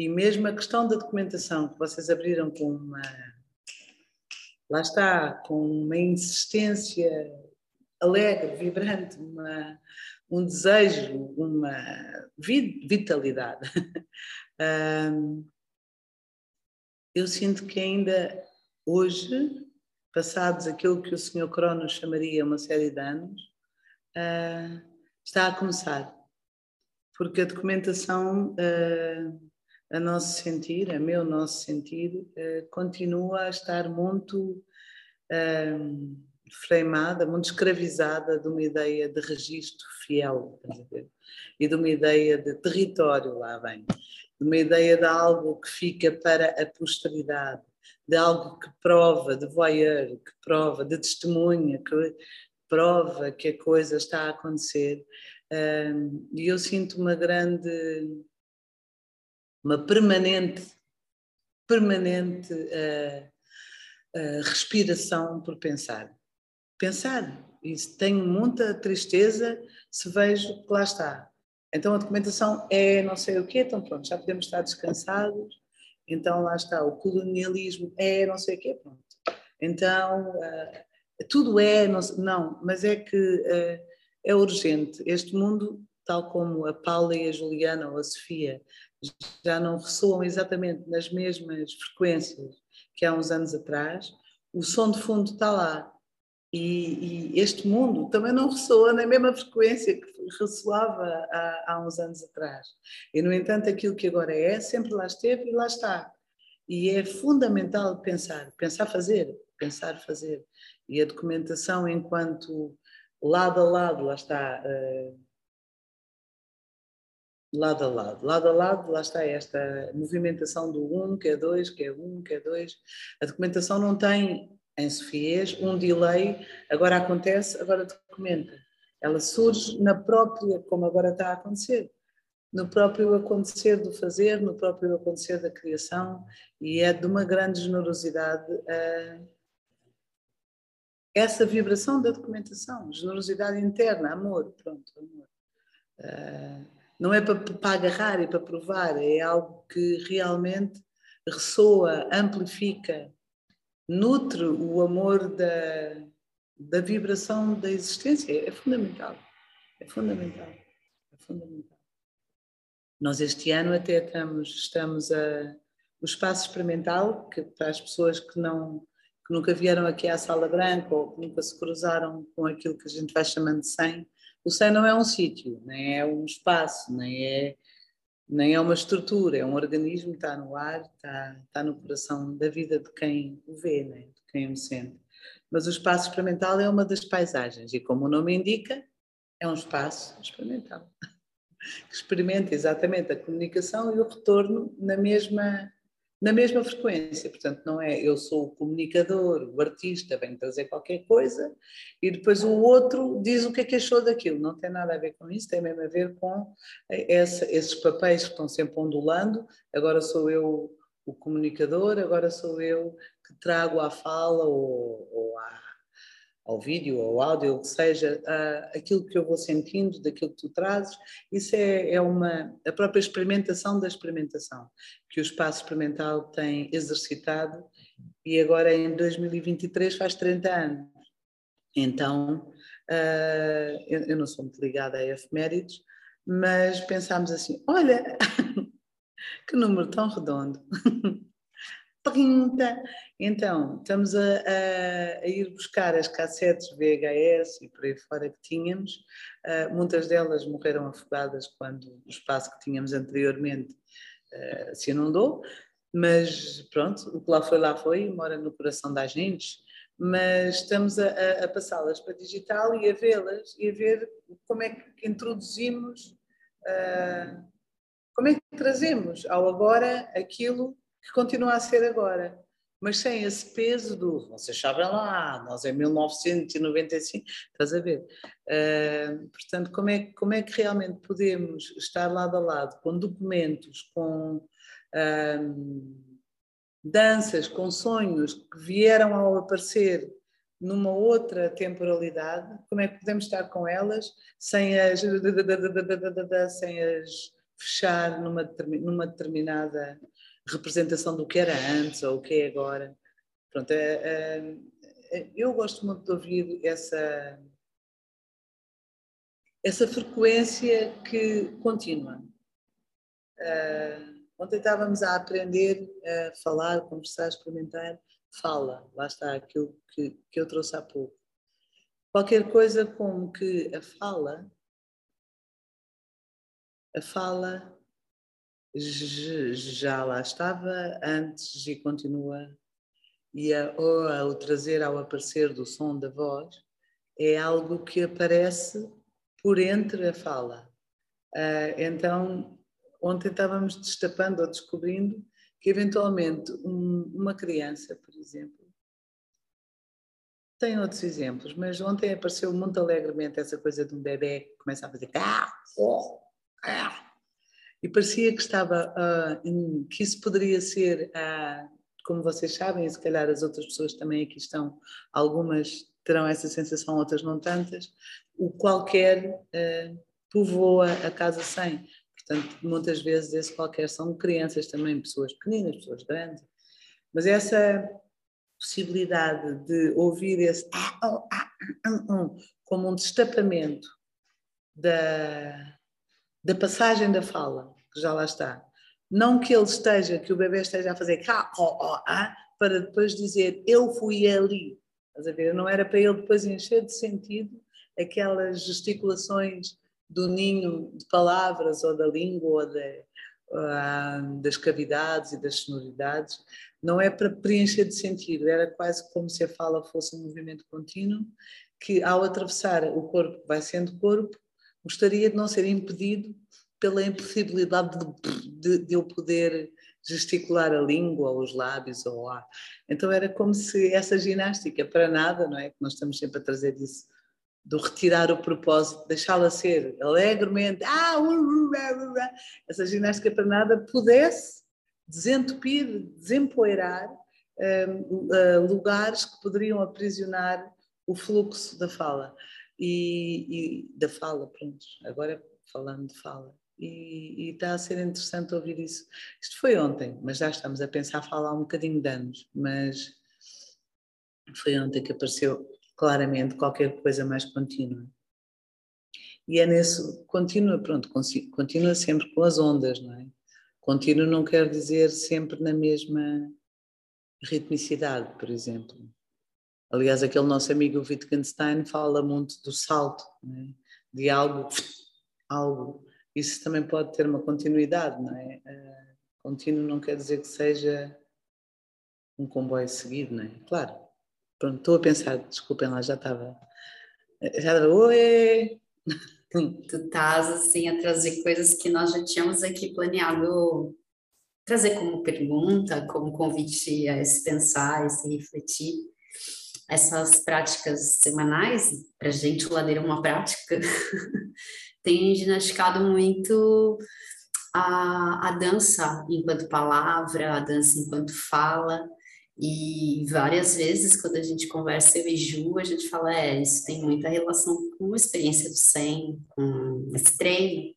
E mesmo a questão da documentação que vocês abriram com uma lá está, com uma insistência alegre, vibrante, uma, um desejo, uma vitalidade. eu sinto que ainda hoje passados aquilo que o Sr. Cronos chamaria uma série de anos, uh, está a começar. Porque a documentação, uh, a nosso sentir, a meu nosso sentir, uh, continua a estar muito freimada, muito escravizada de uma ideia de registro fiel, e de uma ideia de território lá vem, de uma ideia de algo que fica para a posteridade, de algo que prova, de voyeur, que prova, de testemunha, que prova que a coisa está a acontecer. e eu sinto uma grande, uma permanente, permanente uh, uh, respiração por pensar. Pensar. E tenho muita tristeza se vejo que lá está. Então a documentação é não sei o quê, então pronto, já podemos estar descansados então lá está, o colonialismo é não sei o quê, pronto. Então uh, tudo é, não, não, mas é que é urgente. Este mundo, tal como a Paula e a Juliana ou a Sofia, já não ressoam exatamente nas mesmas frequências que há uns anos atrás, o som de fundo está lá. E, e, este mundo também não ressoa na mesma frequência que ressoava há, há, uns anos atrás. E, no entanto, aquilo que agora é, sempre lá esteve e lá está. E é fundamental pensar, pensar fazer, pensar fazer. E a documentação enquanto lado a lado, lá está, uh, lado a lado, lado a lado, lá está esta movimentação do um, que é dois, que é um, que é dois. A documentação não tem em Sofias, um delay, agora acontece, agora documenta. Ela surge na própria, como agora está a acontecer, no próprio acontecer do fazer, no próprio acontecer da criação, e é de uma grande generosidade uh, essa vibração da documentação, generosidade interna, amor, pronto, amor. Uh, não é para, para agarrar e para provar, é algo que realmente ressoa, amplifica, nutre o amor da, da vibração da existência. É fundamental. É fundamental. É fundamental. Nós este ano até estamos, estamos a o espaço experimental, que para as pessoas que não que nunca vieram aqui à Sala Branca ou que nunca se cruzaram com aquilo que a gente vai chamando de 100, o 100 não é um sítio, nem é um espaço, nem é nem é uma estrutura, é um organismo, está no ar, está, está no coração da vida de quem o vê, né? de quem o sente. Mas o espaço experimental é uma das paisagens e, como o nome indica, é um espaço experimental que experimenta exatamente a comunicação e o retorno na mesma na mesma frequência. Portanto, não é eu sou o comunicador, o artista, vem trazer qualquer coisa e depois o outro diz o que é que achou daquilo. Não tem nada a ver com isso, tem mesmo a ver com essa, esses papéis que estão sempre ondulando. Agora sou eu o comunicador, agora sou eu que trago à fala ou, ou à ao vídeo, ao áudio, o que seja, aquilo que eu vou sentindo, daquilo que tu trazes, isso é, é uma, a própria experimentação da experimentação que o espaço experimental tem exercitado e agora em 2023 faz 30 anos. Então, uh, eu, eu, não sou muito ligada a efemérides, mas pensámos assim, olha, que número tão redondo. 30. Então, estamos a, a, a, ir buscar as cassetes VHS e por aí fora que tínhamos. Uh, muitas delas morreram afogadas quando o espaço que tínhamos anteriormente uh, se inundou, mas pronto, o que lá foi, lá foi, mora no coração da gente. Mas estamos a, a passá-las para digital e a vê-las e a ver como é que introduzimos, uh, como é que trazemos ao agora aquilo que continua a ser agora, mas sem esse peso do vocês sabem lá, nós em 1995, estás a ver? Uh, portanto, como é, como é que realmente podemos estar lado a lado com documentos, com uh, danças, com sonhos que vieram ao aparecer numa outra temporalidade, como é que podemos estar com elas sem as, sem as fechar numa, numa determinada representação do que era antes ou o que é agora. Pronto, é, é, eu gosto muito de ouvir essa, essa frequência que continua. Uh, ontem estávamos a aprender a falar, conversar, experimentar. Fala, lá está aquilo que, que eu trouxe há pouco. Qualquer coisa como que a fala, a fala já lá estava antes e continua. E a, ou o trazer ao aparecer do som da voz é algo que aparece por entre a fala. Uh, então, ontem estávamos destapando ou descobrindo que, eventualmente, um, uma criança, por exemplo, tem outros exemplos, mas ontem apareceu muito alegremente essa coisa de um bebê que começa a fazer ah, oh, ah, e parecia que estava, uh, que isso poderia ser, uh, como vocês sabem, e se calhar as outras pessoas também aqui estão, algumas terão essa sensação, outras não tantas, o qualquer uh, povoa a casa sem. Portanto, muitas vezes esse qualquer são crianças também, pessoas pequeninas, pessoas grandes. Mas essa possibilidade de ouvir esse ah, oh, ah, um, um, como um destapamento da, da passagem da fala, que já lá está. Não que ele esteja, que o bebê esteja a fazer cá, ó, ó, ah, para depois dizer eu fui ali. Estás a ver? Não era para ele depois encher de sentido aquelas gesticulações do ninho de palavras ou da língua ou de, uh, das cavidades e das sonoridades. Não é para preencher de sentido, era quase como se a fala fosse um movimento contínuo que, ao atravessar o corpo, vai sendo corpo, gostaria de não ser impedido pela impossibilidade de, de, de, eu poder gesticular a língua, ou os lábios, ou a. Então era como se essa ginástica, para nada, não é? Que nós estamos sempre a trazer isso, do retirar o propósito, deixá-la ser alegremente, ah, uh, uh, uh, essa ginástica para nada pudesse desentupir, desempoeirar um, uh, lugares que poderiam aprisionar o fluxo da fala e, e da fala, pronto, agora falando de fala. E, está a ser interessante ouvir isso. Isto foi ontem, mas já estamos a pensar falar um bocadinho de anos, mas foi ontem que apareceu claramente qualquer coisa mais contínua. E é nesse, continua, pronto, continua sempre com as ondas, não é? Contínuo não quer dizer sempre na mesma ritmicidade, por exemplo. Aliás, aquele nosso amigo Wittgenstein fala muito do salto, é? de algo, algo. Isso também pode ter uma continuidade, não é? Uh, contínuo não quer dizer que seja um comboio seguido, não é? Claro. Pronto, estou a pensar, desculpem lá, já estava. Já estava, oi! Tu estás assim a trazer coisas que nós já tínhamos aqui planeado trazer como pergunta, como convite a se pensar, a se refletir essas práticas semanais, para gente o Ladeira é uma prática, tem ginasticado muito a, a dança enquanto palavra, a dança enquanto fala, e várias vezes, quando a gente conversa, eu e Ju, a gente fala, é, isso tem muita relação com a experiência do SEM, com esse treino,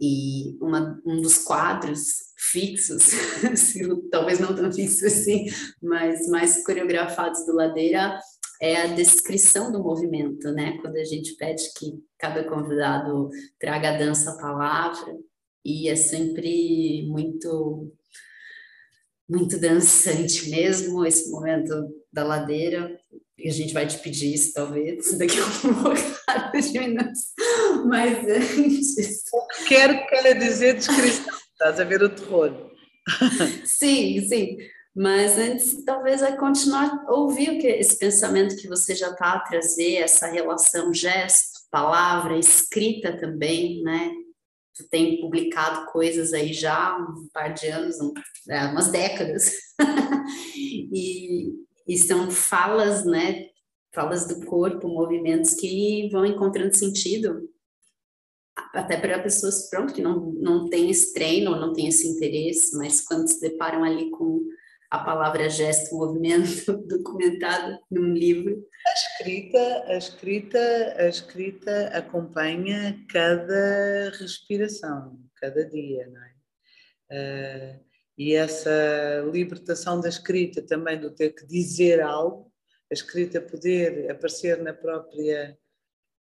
e uma, um dos quadros fixos, talvez não tão fixos assim, mas mais coreografados do Ladeira, é a descrição do movimento, né? Quando a gente pede que cada convidado traga a dança à palavra, e é sempre muito muito dançante mesmo, esse momento da ladeira. E a gente vai te pedir isso, talvez, daqui a um bocado minutos. Mas antes. Quero que quer dizer descrição, estás a ver o terror. sim, sim. Mas antes, talvez, é continuar a ouvir que, esse pensamento que você já está a trazer, essa relação gesto, palavra, escrita também, né? Tu tem publicado coisas aí já há um par de anos, um, é, umas décadas. e, e são falas, né? Falas do corpo, movimentos que vão encontrando sentido até para pessoas pronto que não não têm esse treino, não têm esse interesse, mas quando se deparam ali com a palavra gesto, movimento documentado num livro. A escrita, a escrita, a escrita acompanha cada respiração, cada dia, não é? Uh, e essa libertação da escrita também do ter que dizer algo, a escrita poder aparecer na própria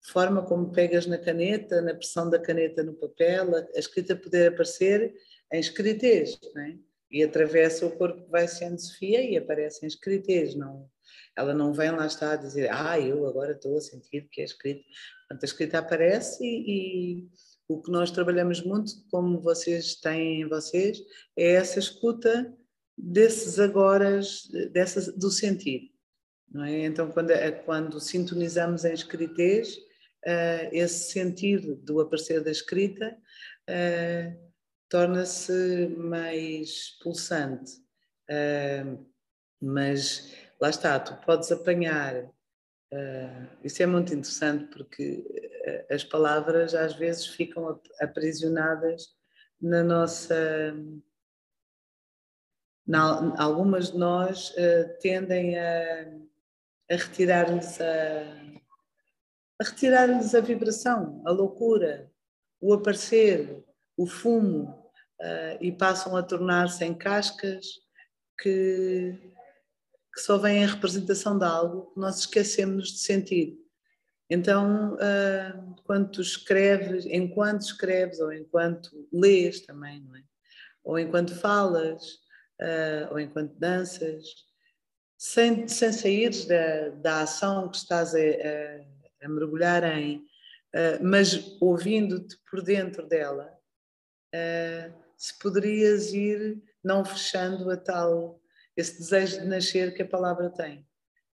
forma como pegas na caneta, na pressão da caneta no papel, a escrita poder aparecer em escritez, é? e atravessa o corpo que vai sendo Sofia e aparece em escritez, não, ela não vem lá estar a dizer, ah, eu agora estou a sentir que é escrito. Portanto, a escrita aparece e, e o que nós trabalhamos muito, como vocês têm em vocês, é essa escuta desses agora, dessa, do sentir. Não é? Então, quando, quando sintonizamos em escritez, uh, esse sentido do aparecer da escrita uh, torna-se mais pulsante. Uh, mas lá está, tu podes apanhar. Isso é muito interessante porque as palavras às vezes ficam aprisionadas na nossa. Na, algumas de nós tendem a, a retirar-lhes a, a retirar-lhes a vibração, a loucura, o aparecer, o fumo, uh, e passam a tornar-se em cascas que, que só vêm a representação de algo que nós esquecemos de sentir. Então, uh, quando escreves, enquanto escreves ou enquanto lês também, é? ou enquanto falas, uh, ou enquanto danças, sem, sem saíres da, da ação que estás a, a, a mergulhar em, uh, mas ouvindo-te por dentro dela, uh, se poderias ir não fechando a tal, esse desejo de nascer que a palavra tem.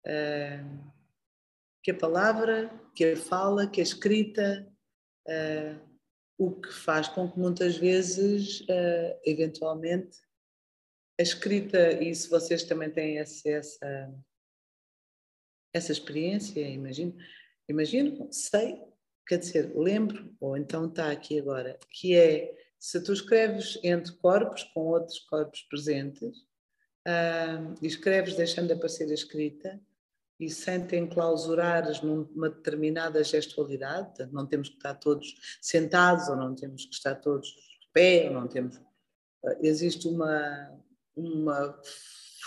Uh, que a palavra, que a fala, que a escrita, o que faz com que muitas vezes, eventualmente, a escrita, e se vocês também têm acesso a essa experiência, imagino, imagino, sei, quer dizer, lembro, ou então está aqui agora, que é se tu escreves entre corpos, com outros corpos presentes, uh, e escreves deixando de aparecer a escrita, e sem te enclausurares numa determinada gestualidade, portanto, não temos que estar todos sentados, ou não temos que estar todos de pé, ou não temos. Uh, existe uma, uma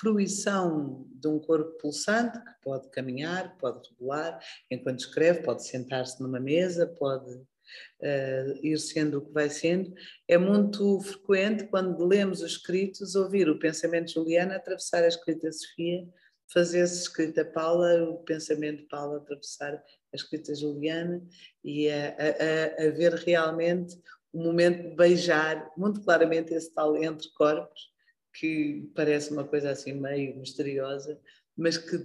fruição de um corpo pulsante que pode caminhar, pode rebolar, enquanto escreve, pode sentar-se numa mesa, pode uh, ir sendo o que vai sendo. É muito frequente, quando lemos os escritos, ouvir o pensamento de Juliana atravessar a escrita Sofia, fazer-se escrita Paula, o pensamento de Paula atravessar a escrita Juliana e a, a, a ver realmente o momento de beijar muito claramente esse tal entre corpos, que parece uma coisa assim meio misteriosa, mas que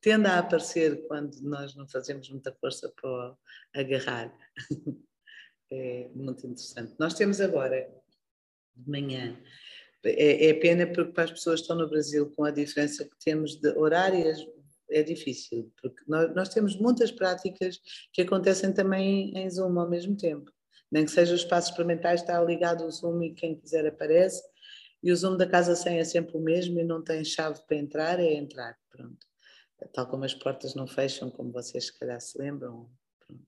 tende a aparecer quando nós não fazemos muita força para agarrar. é muito interessante. Nós temos agora, de manhã, é, é, pena porque para as pessoas que estão no Brasil, com a diferença que temos de horárias, é difícil, porque nós, nós temos muitas práticas que acontecem também em Zoom ao mesmo tempo. Nem que seja o espaço experimental, está ligado ao Zoom e quem quiser aparece. E o Zoom da Casa 100 é sempre o mesmo e não tem chave para entrar, é entrar, pronto tal como as portas não fecham, como vocês se calhar se lembram. Pronto.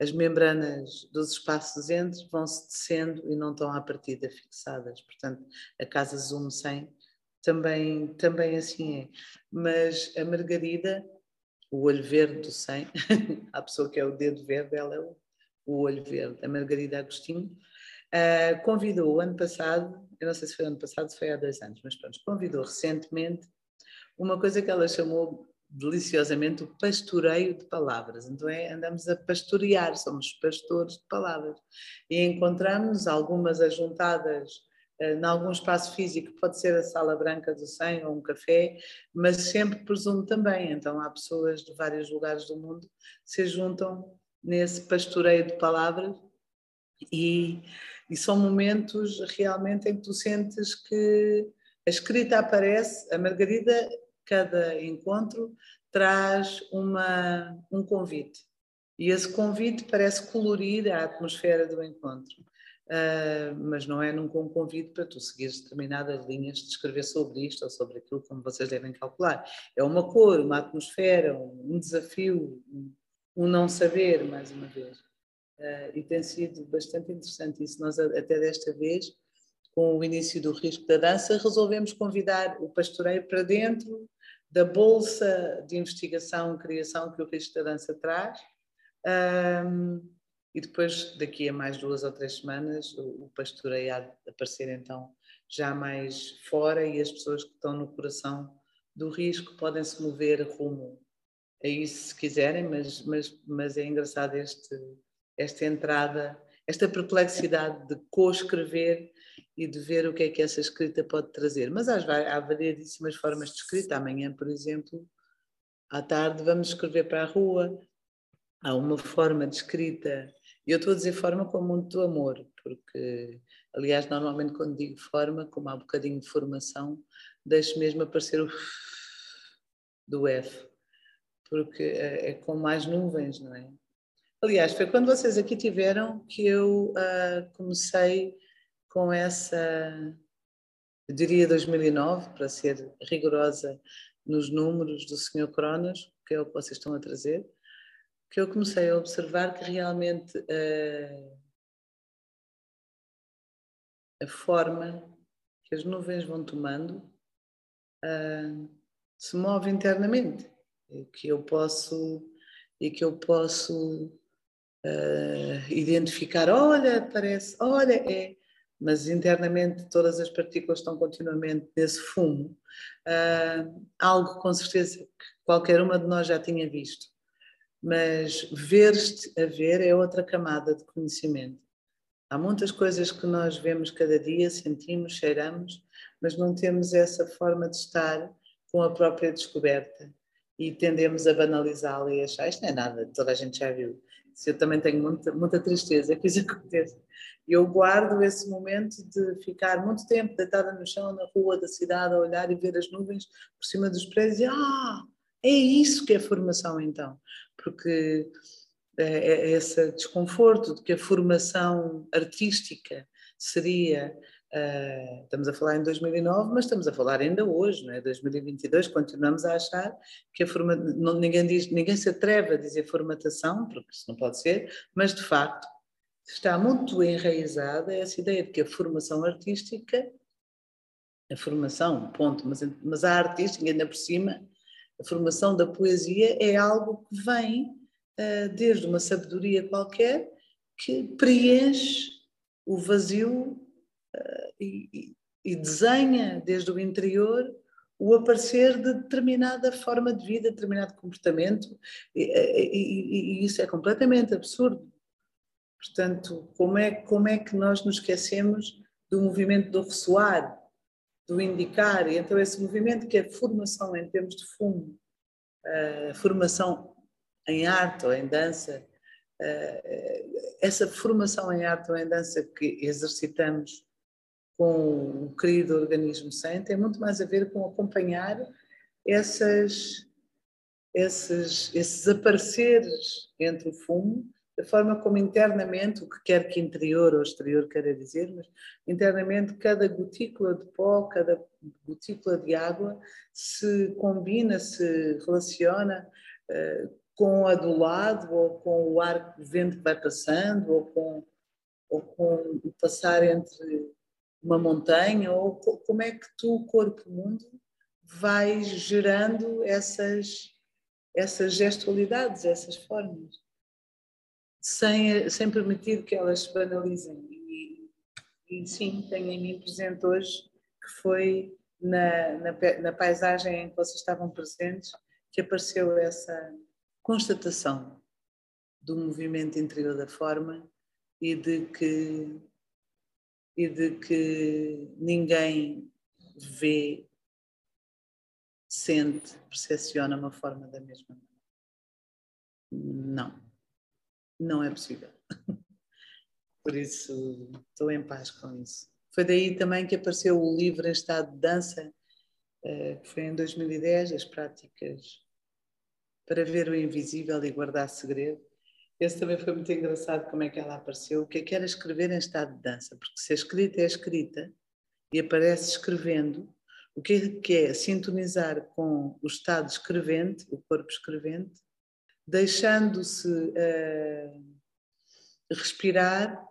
As membranas dos espaços entre vão-se descendo e não estão à partida fixadas. Portanto, a casa Zoom 100 também, também assim é. Mas a Margarida, o olho verde do 100, a pessoa que é o dedo verde, ela é o, o Olho Verde, a Margarida Agostinho, uh, convidou ano passado, eu não sei se foi ano passado, se foi há dois anos, mas pronto, convidou recentemente uma coisa que ela chamou deliciosamente o pastoreio de palavras. Então é, andamos a pastorear, somos pastores de palavras. E encontramos algumas ajuntadas uh, em algum espaço físico, pode ser a sala branca do 100 ou um café, mas sempre presumo também. Então há pessoas de vários lugares do mundo que se juntam nesse pastoreio de palavras e, e são momentos realmente em que tu sentes que a escrita aparece, a Margarida cada encontro traz uma, um convite. E esse convite parece colorir a atmosfera do encontro. Uh, mas não é nunca um convite para tu seguires determinadas linhas de escrever sobre isto ou sobre aquilo, como vocês devem calcular. É uma cor, uma atmosfera, um desafio, um não saber, mais uma vez. Uh, e tem sido bastante interessante isso. Nós, até desta vez, com o início do risco da dança, resolvemos convidar o pastoreio para dentro da bolsa de investigação e criação que o Risco da Dança traz. Um, e depois, daqui a mais duas ou três semanas, o, o pastoreio há de aparecer então já mais fora e as pessoas que estão no coração do risco podem se mover rumo a isso se quiserem, mas, mas, mas é engraçado este, esta entrada, esta perplexidade de co-escrever e de ver o que é que essa escrita pode trazer. Mas há, há variedíssimas formas de escrita. Amanhã, por exemplo, à tarde, vamos escrever para a rua. Há uma forma de escrita. E eu estou a dizer forma com muito amor, porque, aliás, normalmente quando digo forma, como há um bocadinho de formação, deixo mesmo aparecer o do F, porque é, é com mais nuvens, não é? Aliás, foi quando vocês aqui tiveram que eu uh, comecei com essa, eu diria 2009, para ser rigorosa nos números do Sr. Cronas, que é o que vocês estão a trazer, que eu comecei a observar que realmente uh, a forma que as nuvens vão tomando uh, se move internamente que eu posso e que eu posso uh, identificar olha parece olha é mas internamente todas as partículas estão continuamente nesse fumo. Uh, algo com certeza que qualquer uma de nós já tinha visto, mas ver-te a ver é outra camada de conhecimento. Há muitas coisas que nós vemos cada dia, sentimos, cheiramos, mas não temos essa forma de estar com a própria descoberta e tendemos a banalizá-la e achar isto não é nada, toda a gente já viu. Se eu também tenho muita, muita tristeza que isso aconteça eu guardo esse momento de ficar muito tempo deitada no chão, na rua da cidade, a olhar e ver as nuvens por cima dos prédios e, ah, é isso que é formação então. Porque é, é esse desconforto de que a formação artística seria Uh, estamos a falar em 2009, mas estamos a falar ainda hoje, não é? 2022, continuamos a achar que a forma, ninguém, ninguém se atreve a dizer formatação, porque isso não pode ser, mas de facto está muito enraizada essa ideia de que a formação artística, a formação, ponto, mas, mas a artística, ainda por cima, a formação da poesia é algo que vem uh, desde uma sabedoria qualquer que preenche o vazio e, e desenha desde o interior o aparecer de determinada forma de vida, determinado comportamento, e, e, e, isso é completamente absurdo. Portanto, como é, como é que nós nos esquecemos do movimento do ressoar, do indicar? E então, esse movimento que é formação em termos de fumo, uh, formação em arte ou em dança, uh, essa formação em arte ou em dança que exercitamos com o querido organismo sem tem muito mais a ver com acompanhar essas, esses, esses apareceres entre o fumo da forma como internamente, o que quer que interior ou exterior queira dizer, mas internamente cada gotícula de pó, cada gotícula de água se combina, se relaciona uh, com a do lado, ou com o ar o vento vai passando, ou com, ou com o passar entre uma montanha, ou como é que tu, corpo mundo, vais gerando essas, essas gestualidades, essas formas. sem, sem permitir que elas se banalizem. E, e sim, tenho em mim presente hoje que foi na, na, na paisagem em que vocês estavam presentes que apareceu essa constatação do movimento interior da forma e de que e de que ninguém vê, sente, percepciona uma forma da mesma maneira. Não, não é possível. Por isso estou em paz com isso. Foi daí também que apareceu o livro em estado de dança, eh, que foi em 2010, as práticas para ver o invisível e guardar segredo. Esse também foi muito engraçado como é que ela apareceu. O que é que era escrever em estado de dança? Porque se a escrita é escrita e aparece escrevendo, o que é que é sintonizar com o estado escrevente, o corpo escrevente, deixando-se uh, respirar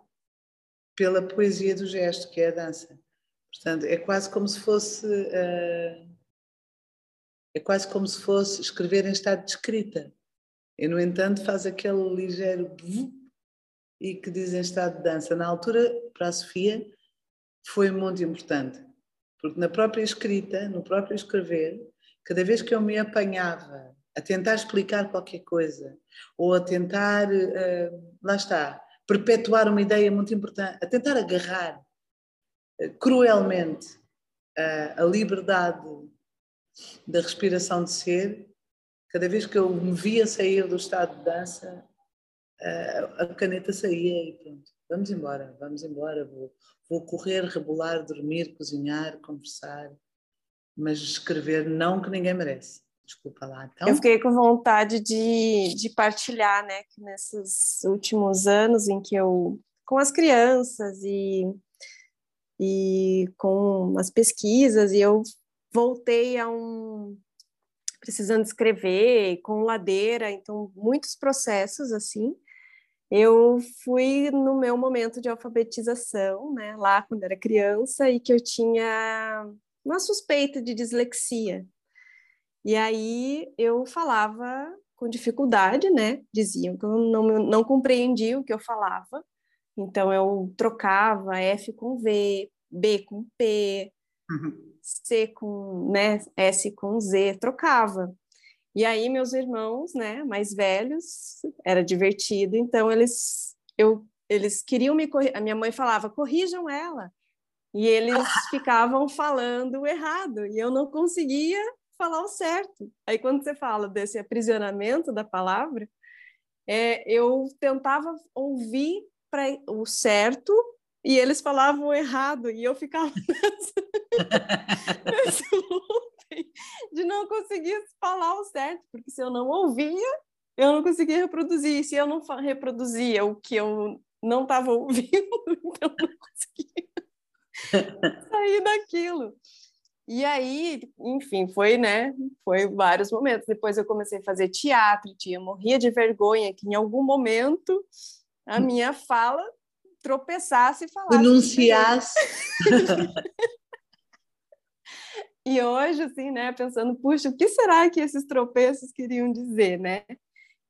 pela poesia do gesto, que é a dança. Portanto, é quase como se fosse uh, é quase como se fosse escrever em estado de escrita. E, no entanto, faz aquele ligeiro e que diz em estado de dança. Na altura, para a Sofia, foi muito importante, porque na própria escrita, no próprio escrever, cada vez que eu me apanhava a tentar explicar qualquer coisa, ou a tentar, uh, lá está, perpetuar uma ideia muito importante, a tentar agarrar uh, cruelmente uh, a liberdade da respiração de ser, cada vez que eu me via sair do estado de dança, a caneta saía e pronto, vamos embora, vamos embora, vou, vou correr, rebolar, dormir, cozinhar, conversar, mas escrever não que ninguém merece. Desculpa lá. Então... Eu fiquei com vontade de, de partilhar, né, que nesses últimos anos em que eu, com as crianças e, e com as pesquisas, e eu voltei a um precisando escrever com ladeira, então muitos processos assim. Eu fui no meu momento de alfabetização, né, lá quando era criança e que eu tinha uma suspeita de dislexia. E aí eu falava com dificuldade, né? Diziam que eu não, não compreendia o que eu falava. Então eu trocava F com V, B com P, uhum. C com, né, S com Z, trocava. E aí meus irmãos, né, mais velhos, era divertido, então eles eu eles queriam me corrigir, a minha mãe falava: "Corrijam ela". E eles ficavam falando errado, e eu não conseguia falar o certo. Aí quando você fala desse aprisionamento da palavra, é, eu tentava ouvir para o certo e eles falavam errado e eu ficava nesse de não conseguir falar o certo, porque se eu não ouvia, eu não conseguia reproduzir. E se eu não reproduzia o que eu não estava ouvindo, então eu não conseguia sair daquilo. E aí, enfim, foi, né? Foi vários momentos. Depois eu comecei a fazer teatro, tinha morria de vergonha que em algum momento a minha fala tropeçasse e falasse. Pronunciasse. e hoje, assim, né, pensando, puxa, o que será que esses tropeços queriam dizer, né?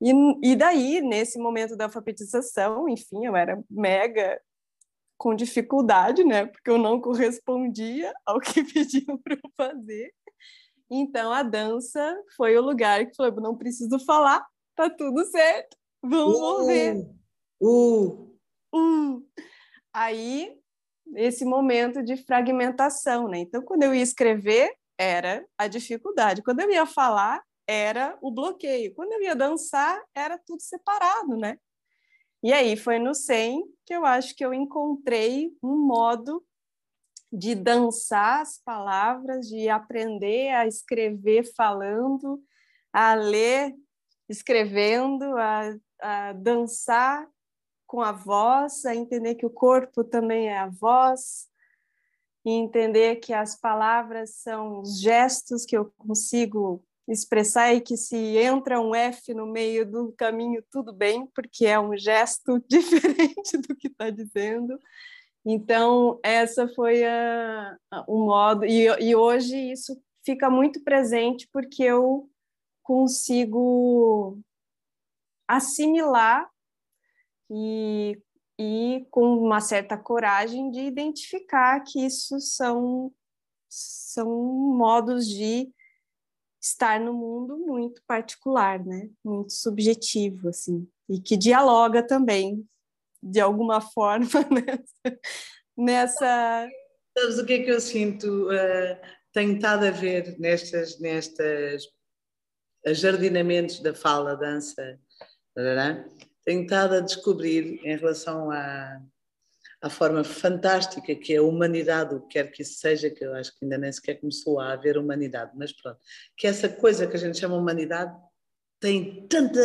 E, e daí, nesse momento da alfabetização, enfim, eu era mega com dificuldade, né? Porque eu não correspondia ao que pediam para eu fazer. Então a dança foi o lugar que falou: não preciso falar, tá tudo certo, vamos uh, mover. Uh, uh. Aí, esse momento de fragmentação, né? Então, quando eu ia escrever, era a dificuldade. Quando eu ia falar, era o bloqueio. Quando eu ia dançar, era tudo separado, né? E aí foi no 100 que eu acho que eu encontrei um modo de dançar as palavras, de aprender a escrever falando, a ler escrevendo, a, a dançar com a voz, a entender que o corpo também é a voz, e entender que as palavras são os gestos que eu consigo expressar e que se entra um F no meio do caminho, tudo bem, porque é um gesto diferente do que está dizendo. Então, essa foi a, a, o modo, e, e hoje isso fica muito presente porque eu consigo assimilar e, e com uma certa coragem de identificar que isso são, são modos de estar no mundo muito particular, né? Muito subjetivo, assim, e que dialoga também, de alguma forma, nessa... nessa... Sabes o que é que eu sinto? Uh, estado a ver nestas, nestas jardinamentos da fala, dança, tenho estado a descobrir em relação à, à forma fantástica que é a humanidade, o que quer que isso seja, que eu acho que ainda nem sequer começou a haver humanidade, mas pronto, que essa coisa que a gente chama humanidade tem tanta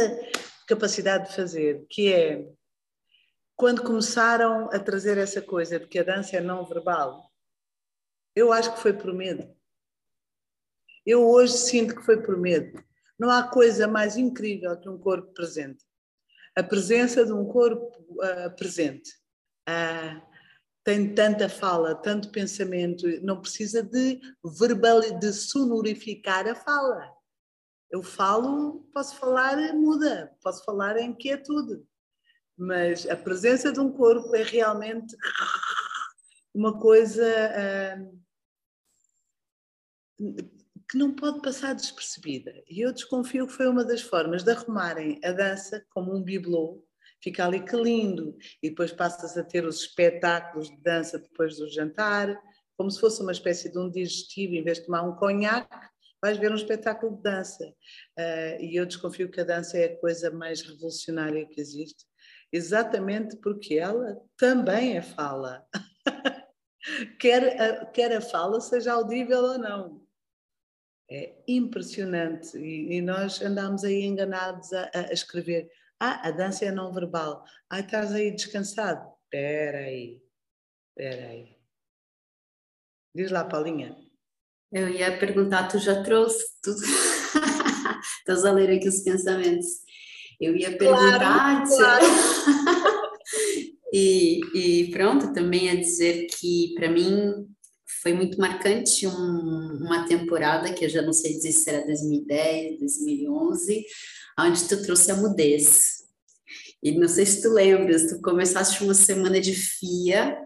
capacidade de fazer, que é quando começaram a trazer essa coisa de que a dança é não verbal, eu acho que foi por medo. Eu hoje sinto que foi por medo. Não há coisa mais incrível que um corpo presente. A presença de um corpo uh, presente. Uh, tem tanta fala, tanto pensamento, não precisa de verbal, de sonorificar a fala. Eu falo, posso falar muda, posso falar em quietude, mas a presença de um corpo é realmente uma coisa uh, que não pode passar despercebida. E eu desconfio que foi uma das formas de arrumarem a dança como um bibelô, fica ali que lindo, e depois passas a ter os espetáculos de dança depois do jantar, como se fosse uma espécie de um digestivo, em vez de tomar um conhaque, vais ver um espetáculo de dança. Uh, e eu desconfio que a dança é a coisa mais revolucionária que existe, exatamente porque ela também é fala. quer, a, quer a fala seja audível ou não. É impressionante e, e nós andamos aí enganados a, a, escrever. Ah, a dança é não verbal. Ah, estás aí descansado. Espera aí, espera aí. Diz lá, Paulinha. Eu ia perguntar, tu já trouxe tudo? Estás a ler aqui os pensamentos. Eu ia perguntar. Claro, claro. e, e pronto, também a dizer que para mim foi muito marcante um, uma temporada que eu já não sei dizer se era 2010, 2011, onde tu trouxe a mudez. E não sei se tu lembras, tu começaste uma semana de FIA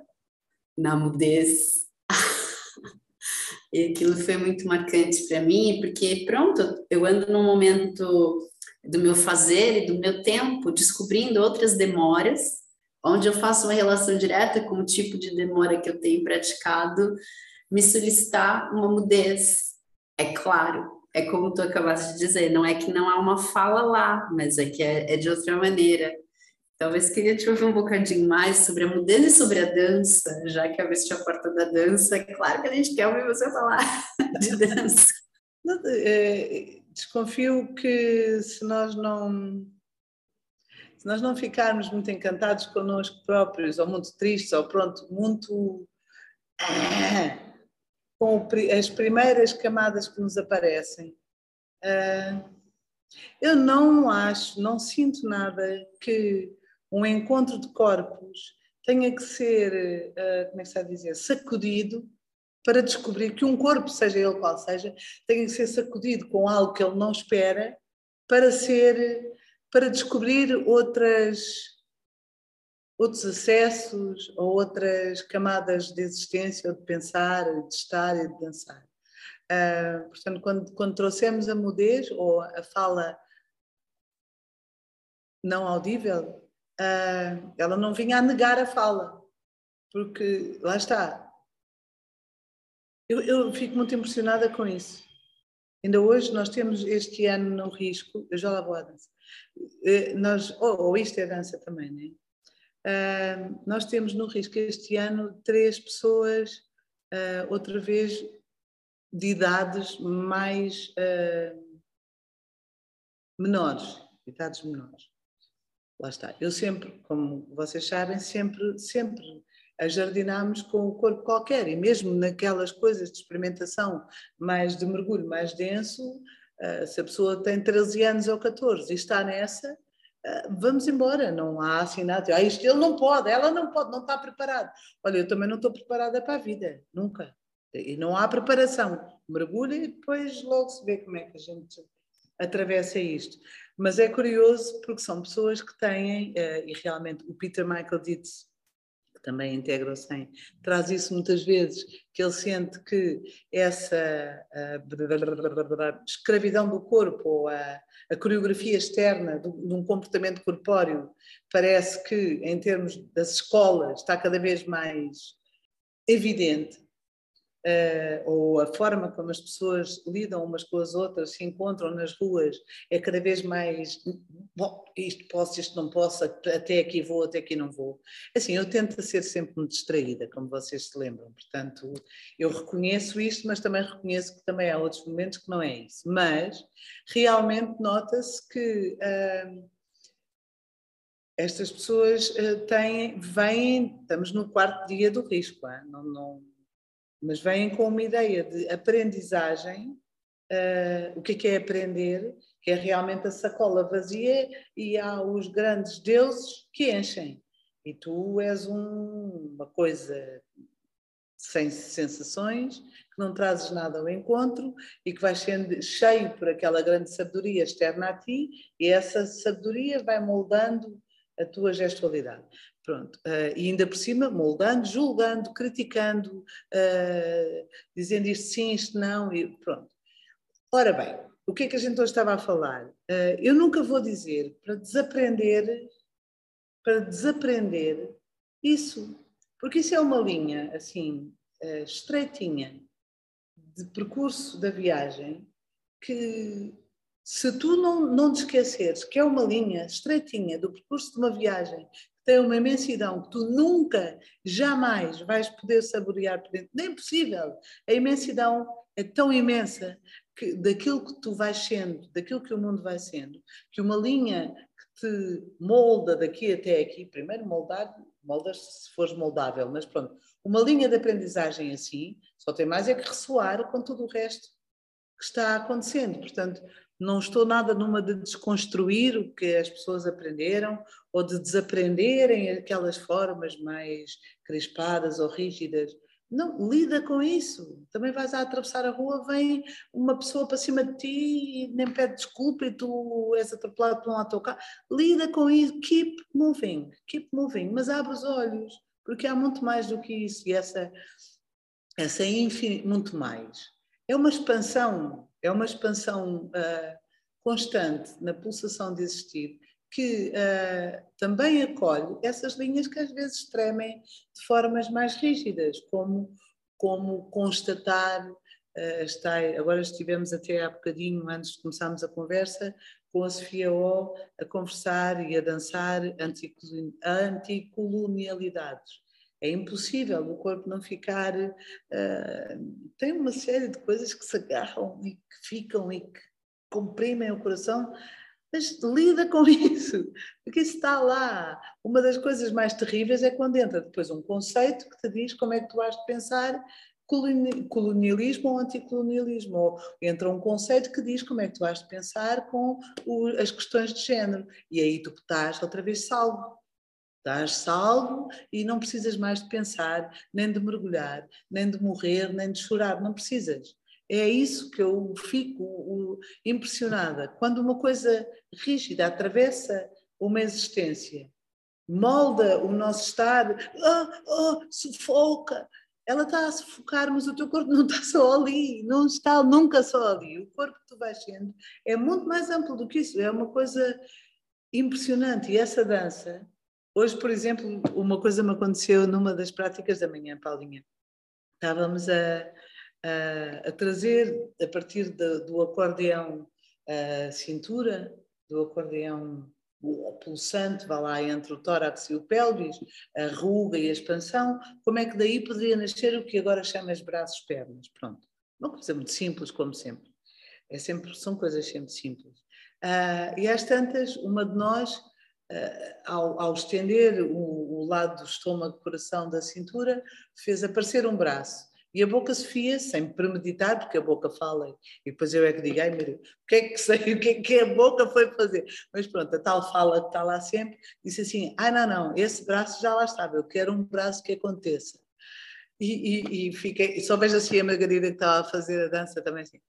na mudez. e aquilo foi muito marcante para mim, porque pronto, eu ando num momento do meu fazer e do meu tempo descobrindo outras demoras onde eu faço uma relação direta com o tipo de demora que eu tenho praticado, me solicitar uma mudez. É claro, é como tu acabaste de dizer, não é que não há uma fala lá, mas é que é, é de outra maneira. Talvez queria te ouvir um bocadinho mais sobre a mudez e sobre a dança, já que abriste a porta da dança. É claro que a gente quer ouvir você falar de dança. É, desconfio que se nós não se nós não ficarmos muito encantados connosco próprios, ou muito tristes, ou pronto, muito ah, com as primeiras camadas que nos aparecem, ah, eu não acho, não sinto nada que um encontro de corpos tenha que ser, ah, como é que se a dizer, sacudido para descobrir que um corpo, seja ele qual seja, tenha que ser sacudido com algo que ele não espera para ser para descobrir outras, outros acessos ou outras camadas de existência, ou de pensar, de estar e de dançar. Uh, portanto, quando, quando trouxemos a mudez ou a fala não audível, uh, ela não vinha a negar a fala, porque lá está. Eu, eu fico muito impressionada com isso. Ainda hoje nós temos este ano no risco, eu já lá vou à dança, nós, ou, ou isto é dança também, né? Uh, nós temos no risco este ano três pessoas, uh, outra vez, de idades mais uh, menores, idades menores. Lá está. Eu sempre, como vocês sabem, sempre, sempre ajardinamos com o corpo qualquer e mesmo naquelas coisas de experimentação mais de mergulho mais denso, ah, se a pessoa tem 13 anos ou 14 e está nessa, ah, vamos embora, não há nada. Ah, isto ele não pode, ela não pode, não está preparada. Olha, eu também não estou preparada para a vida, nunca. E não há preparação. Mergulha e depois logo se vê como é que a gente atravessa isto. Mas é curioso porque são pessoas que têm, uh, e realmente o Peter Michael Dietz, que também integra o SEM, traz isso muitas vezes, que ele sente que essa escravidão do corpo ou a, a coreografia externa de um comportamento corpóreo parece que, em termos das escolas, está cada vez mais evidente uh, ou a forma como as pessoas lidam umas com as outras, se encontram nas ruas, é cada vez mais bom, isto posso, isto não posso, até aqui vou, até aqui não vou. Assim, eu tento ser sempre distraída, como vocês se lembram, portanto, eu reconheço isto, mas também reconheço que também há outros momentos que não é isso. Mas realmente nota-se que. Uh, estas pessoas uh, têm, vêm, estamos no quarto dia do risco, não, não, mas vêm com uma ideia de aprendizagem. Uh, o que é, que é aprender? Que é realmente a sacola vazia e há os grandes deuses que enchem. E tu és um, uma coisa sem sensações, que não trazes nada ao encontro e que vais sendo cheio por aquela grande sabedoria externa a ti, e essa sabedoria vai moldando a tua gestualidade. Pronto, uh, e ainda por cima, moldando, julgando, criticando, uh, dizendo isto sim, isto não, e pronto. Ora bem, o que é que a gente hoje estava a falar? Uh, eu nunca vou dizer para desaprender, para desaprender isso, porque isso é uma linha, assim, estreitinha, de percurso da viagem, que se tu não, não te esqueceres que é uma linha estreitinha do percurso de uma viagem tem uma imensidão que tu nunca, jamais vais poder saborear por dentro. Nem é possível. A imensidão é tão imensa que daquilo que tu vais sendo, daquilo que o mundo vai sendo, que uma linha que te molda daqui até aqui, primeiro moldar, moldas se fores moldável, mas pronto, uma linha de aprendizagem assim, só tem mais é que ressoar com tudo o resto que está acontecendo. Portanto, não estou nada numa de desconstruir o que as pessoas aprenderam ou de desaprenderem aquelas formas mais crispadas ou rígidas. Não, lida com isso. Também vais a atravessar a rua, vem uma pessoa para cima de ti e nem pede desculpa e tu és atropelado por um autocarro. Lida com isso. Keep moving, keep moving. Mas abre os olhos, porque há muito mais do que isso. E essa, essa é muito mais. É uma expansão é uma expansão uh, constante na pulsação de existir que uh, também acolhe essas linhas que às vezes tremem de formas mais rígidas, como, como constatar, uh, está, agora estivemos até há bocadinho, antes de começarmos a conversa, com a Sofia O a conversar e a dançar anticolonialidades. É impossível o corpo não ficar. Uh, tem uma série de coisas que se agarram e que ficam e que comprimem o coração, mas lida com isso, porque isso está lá. Uma das coisas mais terríveis é quando entra depois um conceito que te diz como é que tu has de pensar colonialismo ou anticolonialismo, ou entra um conceito que diz como é que tu has de pensar com o, as questões de género, e aí tu estás outra vez salvo. Estás salvo e não precisas mais de pensar, nem de mergulhar, nem de morrer, nem de chorar, não precisas. É isso que eu fico impressionada. Quando uma coisa rígida atravessa uma existência, molda o nosso estar, oh, oh, sufoca. Ela está a sufocar, mas o teu corpo não está só ali, não está nunca só ali. O corpo que tu vais sendo é muito mais amplo do que isso, é uma coisa impressionante. E essa dança Hoje, por exemplo, uma coisa me aconteceu numa das práticas da manhã, Paulinha. Estávamos a, a, a trazer, a partir de, do acordeão, cintura, do acordeão pulsante, vá lá entre o tórax e o pelvis, a ruga e a expansão, como é que daí poderia nascer o que agora chamas braços, pernas, pronto. Uma coisa muito simples, como sempre. É sempre são coisas sempre simples. Uh, e às tantas, uma de nós ao, ao, estender o, o, lado do estômago, coração da cintura, fez aparecer um braço. E a boca Sofia, sem premeditar, porque a boca fala, e depois eu é que digo, ai meu Deus, o que é que sei, o que é que a boca foi fazer? Mas pronto, a tal fala que está lá sempre, disse assim, ah não, não, esse braço já lá estava, eu quero um braço que aconteça. E, e, e fiquei, só vejo assim a Margarida que estava a fazer a dança também assim,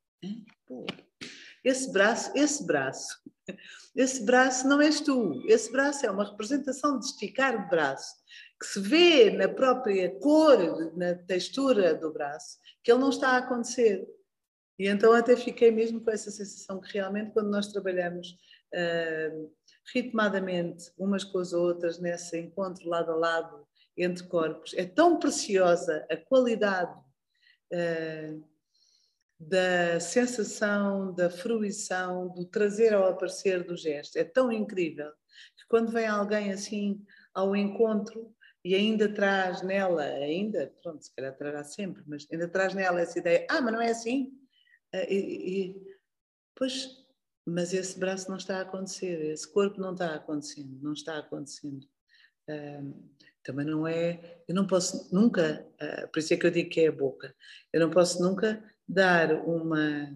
esse braço, esse braço, Esse braço não és tu, esse braço é uma representação de esticar o braço, que se vê na própria cor, na textura do braço, que ele não está a acontecer. E então até fiquei mesmo com essa sensação que realmente quando nós trabalhamos uh, ritmadamente umas com as outras, nesse encontro lado a lado entre corpos, é tão preciosa a qualidade uh, da sensação, da fruição, do trazer ao aparecer do gesto. É tão incrível que quando vem alguém assim ao encontro e ainda traz nela, ainda, pronto, se calhar trará sempre, mas ainda traz nela essa ideia, ah, mas não é assim? Ah, e, e, pois, mas esse braço não está a acontecer, esse corpo não está acontecendo, não está acontecendo. Também não é, eu não posso nunca, uh, por isso é que eu digo que é a boca, eu não posso nunca dar uma,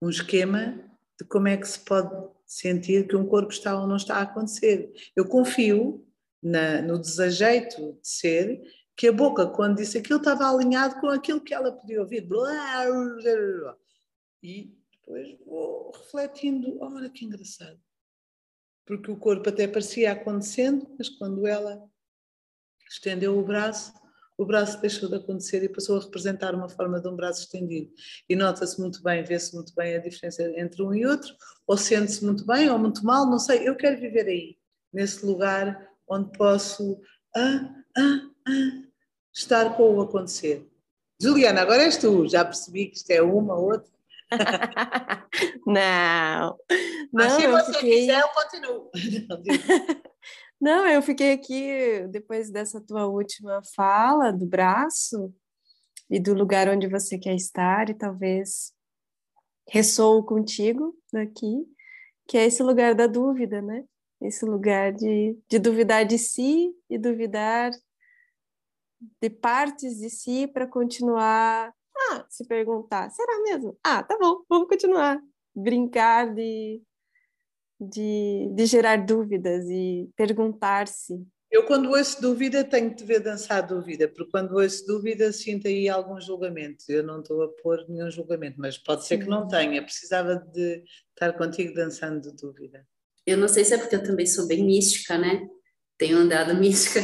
um esquema de como é que se pode sentir que um corpo está ou não está a acontecer. Eu confio na, no desajeito de ser que a boca, quando disse aquilo, estava alinhado com aquilo que ela podia ouvir. E depois vou refletindo, olha que engraçado. Porque o corpo até parecia acontecendo, mas quando ela estendeu o braço, o braço deixou de acontecer e passou a representar uma forma de um braço estendido. E nota-se muito bem, vê-se muito bem a diferença entre um e outro, ou sente-se muito bem ou muito mal, não sei. Eu quero viver aí, nesse lugar onde posso ah, ah, ah, estar com o acontecer. Juliana, agora és tu, já percebi que isto é uma, outra. não, Mas não, se você quiser, eu continuo. Não, eu fiquei aqui depois dessa tua última fala do braço e do lugar onde você quer estar e talvez ressoo contigo daqui, que é esse lugar da dúvida, né? Esse lugar de, de duvidar de si e duvidar de partes de si para continuar ah, se perguntar, será mesmo? Ah, tá bom, vamos continuar. Brincar de de, de gerar dúvidas e perguntar-se. Eu, quando ouço dúvida, tenho de ver dançar dúvida, porque quando ouço dúvida, sinto aí algum julgamento. Eu não estou a pôr nenhum julgamento, mas pode ser que não tenha. Precisava de estar contigo dançando dúvida. Eu não sei se é porque eu também sou bem mística, né? Tenho andado mística,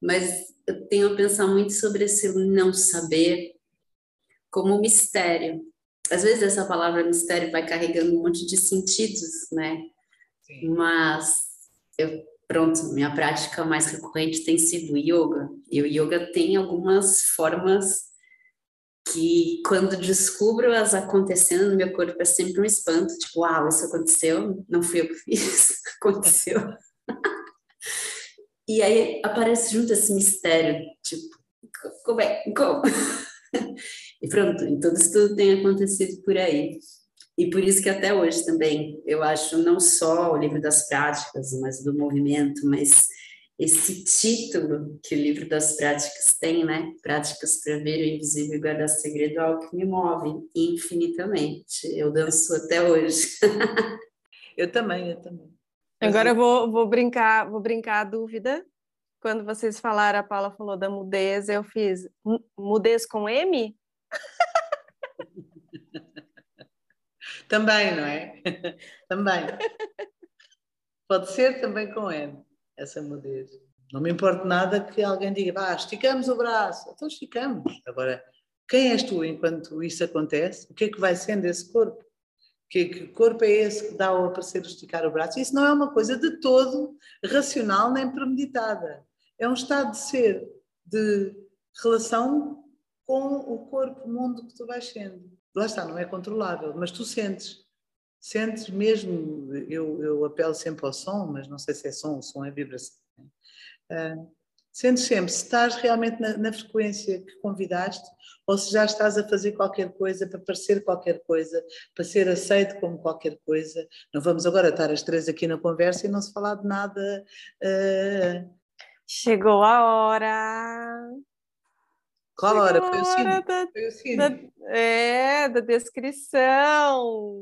mas eu tenho a pensar muito sobre esse não saber como mistério. Às vezes essa palavra mistério vai carregando um monte de sentidos, né? Mas eu, pronto, minha prática mais recorrente tem sido yoga. E o yoga tem algumas formas que quando descubro as acontecendo no meu corpo é sempre um espanto, tipo, uau, isso aconteceu, não fui eu que fiz, aconteceu. e aí aparece junto esse mistério, tipo, como é? Como? e pronto, então isso tudo tem acontecido por aí. E por isso que até hoje também eu acho não só o livro das práticas, mas do movimento, mas esse título que o livro das práticas tem, né? Práticas para ver o invisível e guardar segredo é algo que me move infinitamente. Eu danço até hoje. eu também, eu também. Agora eu vou, vou brincar, vou brincar a dúvida. Quando vocês falaram, a Paula falou da mudez, eu fiz mudez com M? Também, não é? também. Pode ser também com N, essa mudez. Não me importa nada que alguém diga, vá, esticamos o braço. Então esticamos. Agora, quem és tu enquanto isso acontece? O que é que vai sendo esse corpo? Que, que corpo é esse que dá ao aparecer esticar o braço? Isso não é uma coisa de todo racional nem premeditada. É um estado de ser, de relação com o corpo, o mundo que tu vais sendo lá está, não é controlável, mas tu sentes, sentes mesmo, eu, eu apelo sempre ao som, mas não sei se é som, o som é vibração. Uh, sentes sempre se estás realmente na, na, frequência que convidaste ou se já estás a fazer qualquer coisa para parecer qualquer coisa, para ser aceito como qualquer coisa. Não vamos agora estar as três aqui na conversa e não se falar de nada. Uh... Chegou a hora. Qual hora? Foi o sino? Da, Foi o. Da, é, da descrição.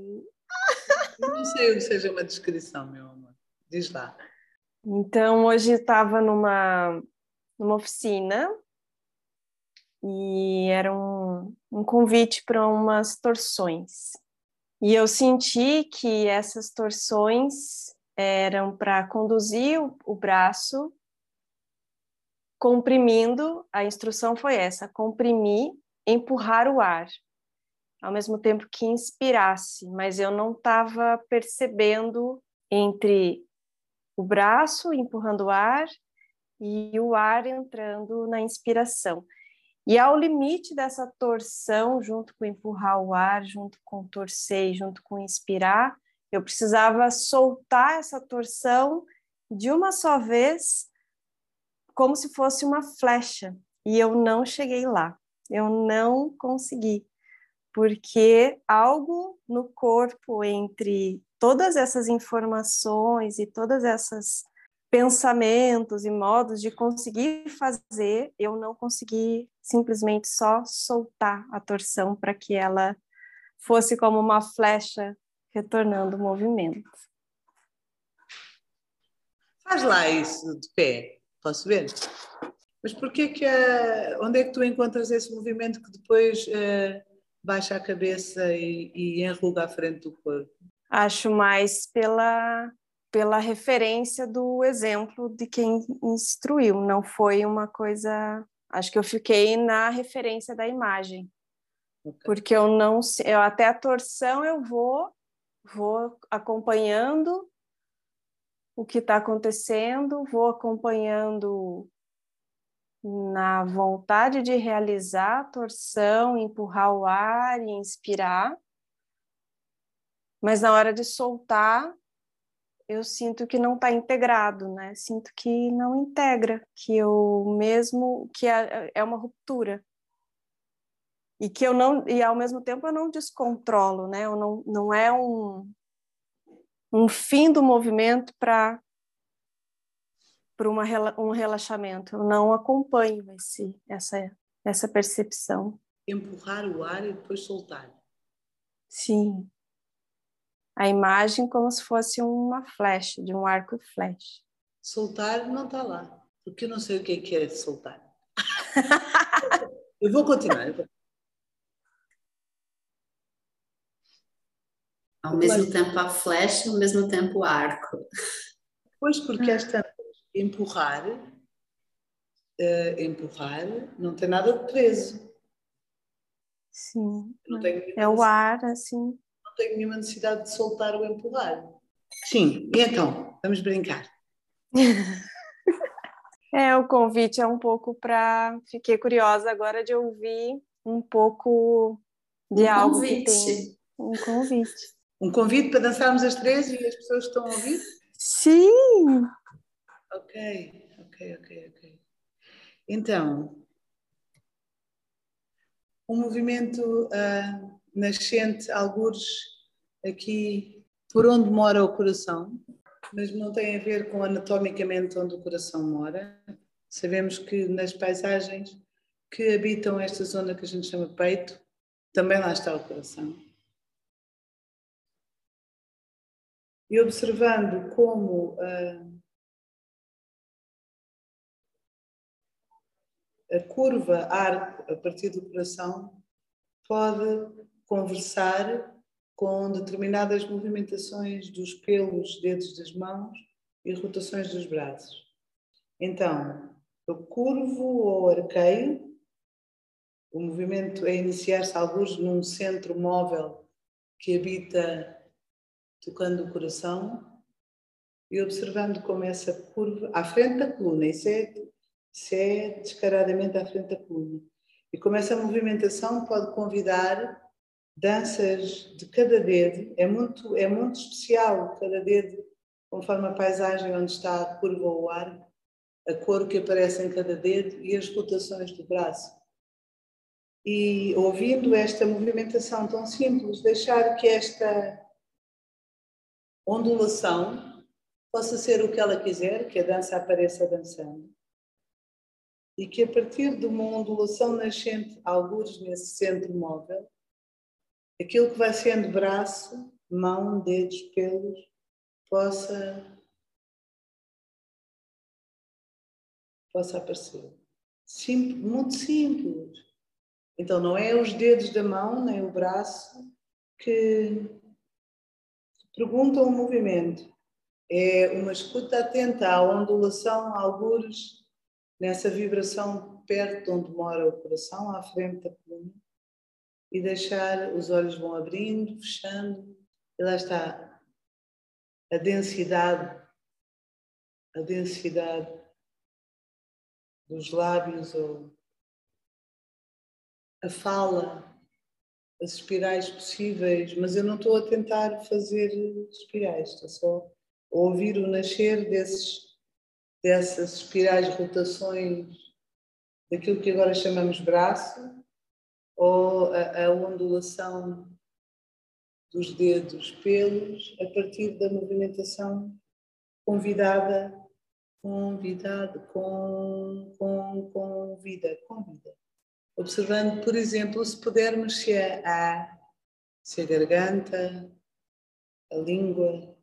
Eu não sei o que seja uma descrição, meu amor. Diz lá. Então, hoje estava numa, numa oficina e era um, um convite para umas torções. E eu senti que essas torções eram para conduzir o, o braço comprimindo, a instrução foi essa, comprimir, empurrar o ar, ao mesmo tempo que inspirasse, mas eu não estava percebendo entre o braço empurrando o ar e o ar entrando na inspiração. E ao limite dessa torção, junto com empurrar o ar, junto com torcer, junto com inspirar, eu precisava soltar essa torção de uma só vez, como se fosse uma flecha. E eu não cheguei lá. Eu não consegui. Porque algo no corpo entre todas essas informações e todas essas pensamentos e modos de conseguir fazer, eu não consegui simplesmente só soltar a torção para que ela fosse como uma flecha retornando o movimento. Faz lá isso de pé, posso ver? Mas porquê que uh, onde é que tu encontras esse movimento que depois uh, baixa a cabeça e, e enruga a frente do corpo? Acho mais pela pela referência do exemplo de quem instruiu, não foi uma coisa. Acho que eu fiquei na referência da imagem, porque eu não, eu até a torção eu vou, vou acompanhando o que está acontecendo, vou acompanhando na vontade de realizar a torção, empurrar o ar e inspirar, mas na hora de soltar eu sinto que não está integrado, né? Sinto que não integra, que eu mesmo que é, é uma ruptura e que eu não e ao mesmo tempo eu não descontrolo, né? Eu não não é um um fim do movimento para para um relaxamento. Eu não acompanho esse essa essa percepção. Empurrar o ar e depois soltar. Sim a imagem como se fosse uma flecha, de um arco e flecha. Soltar não está lá, porque eu não sei o que é que é soltar. eu vou continuar. Ao mesmo Mas... tempo a flecha, ao mesmo tempo o arco. Pois, porque esta empurrar, uh, empurrar, não tem nada de preso. Sim. é o ar, assim tenho nenhuma necessidade de soltar ou empurrar. Sim, e então, vamos brincar. é, o convite é um pouco para. Fiquei curiosa agora de ouvir um pouco de um algo convite. que tem. Um convite. Um convite para dançarmos as três e as pessoas estão a ouvir? Sim! Ok, ok, ok, ok. Então, um movimento uh, nascente, algures aqui por onde mora o coração, mas não tem a ver com anatomicamente onde o coração mora. Sabemos que nas paisagens que habitam esta zona que a gente chama peito, também lá está o coração. E observando como uh, a curva arco a partir do coração pode conversar com determinadas movimentações dos pelos, dedos das mãos e rotações dos braços. Então, eu curvo ou arqueio, o movimento é iniciar-se alguns num centro móvel que habita tocando o coração e observando como essa curva, à frente da coluna, isso é, isso é descaradamente à frente da coluna, e como essa movimentação pode convidar danças de cada dedo, é muito, é muito especial cada dedo, conforme a paisagem onde está a curva ou o ar, a cor que aparece em cada dedo e as rotações do braço. E ouvindo esta movimentação tão simples, deixar que esta ondulação possa ser o que ela quiser, que a dança apareça dançando. E que a partir de uma ondulação nascente, alguns nesse centro móvel, aquilo que vai sendo braço, mão, dedos, pelos, possa, possa aparecer. Simples, muito simples. Então, não é os dedos da mão, nem o braço que Pergunta ou movimento? É uma escuta atenta à ondulação, algures, nessa vibração perto de onde mora o coração, à frente da coluna, e deixar, os olhos vão abrindo, fechando, e lá está a densidade, a densidade dos lábios ou a fala, as espirais possíveis, mas eu não estou a tentar fazer espirais, estou só a ouvir o nascer desses, dessas espirais, rotações daquilo que agora chamamos braço, ou a, a ondulação dos dedos pelos a partir da movimentação convidada, convidado, com, com, convida, convida. Observando, por exemplo, se pudermos se a, se a garganta, a língua,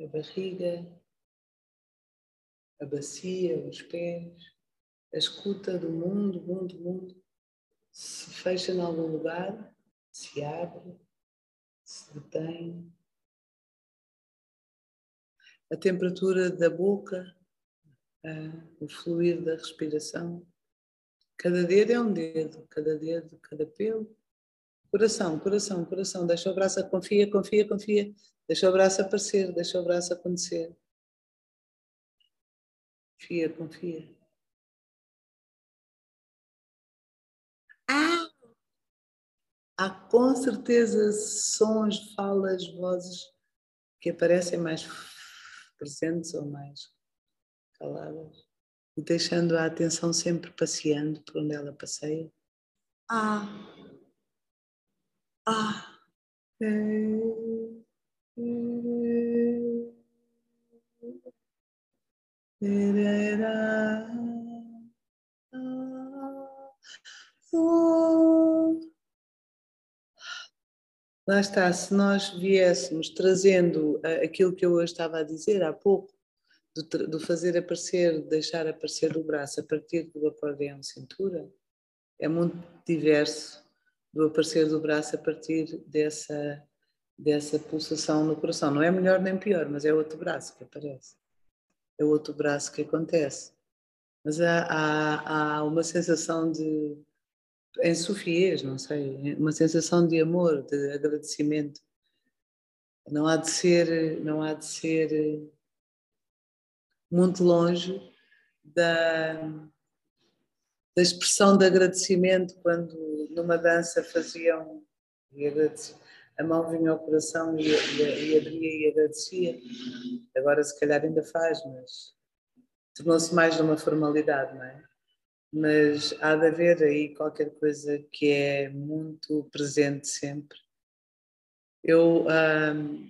a barriga, a bacia, os pés, a escuta do mundo, mundo, mundo, se fecha em algum lugar, se abre, se detém. A temperatura da boca, o fluir da respiração. Cada dedo é um dedo, cada dedo, cada pelo. Coração, coração, coração. Deixa o braço, confia, confia, confia. Deixa o braço aparecer, deixa o braço acontecer. Confia, confia. Ah! Há com certeza sons, falas, vozes que aparecem mais presentes ou mais caladas. E deixando a atenção sempre passeando por onde ela passeia. Ah! Ah! É. Lá está, se nós viéssemos trazendo aquilo que eu hoje estava a dizer há pouco, do, do fazer aparecer, deixar aparecer o braço a partir do acordeão cintura, é muito diverso do aparecer do braço a partir dessa, dessa pulsação no coração. Não é melhor nem pior, mas é outro braço que aparece. É outro braço que acontece. Mas há, há, há uma sensação de em Sofias, não sei, uma sensação de amor, de agradecimento. Não há de ser, não há de ser muito longe da, da expressão de agradecimento quando numa dança faziam e a mão vinha ao coração e, e, e abria e agradecia. Agora se calhar ainda faz, mas tornou-se mais uma formalidade, não é? mas há de haver aí qualquer coisa que é muito presente sempre. Eu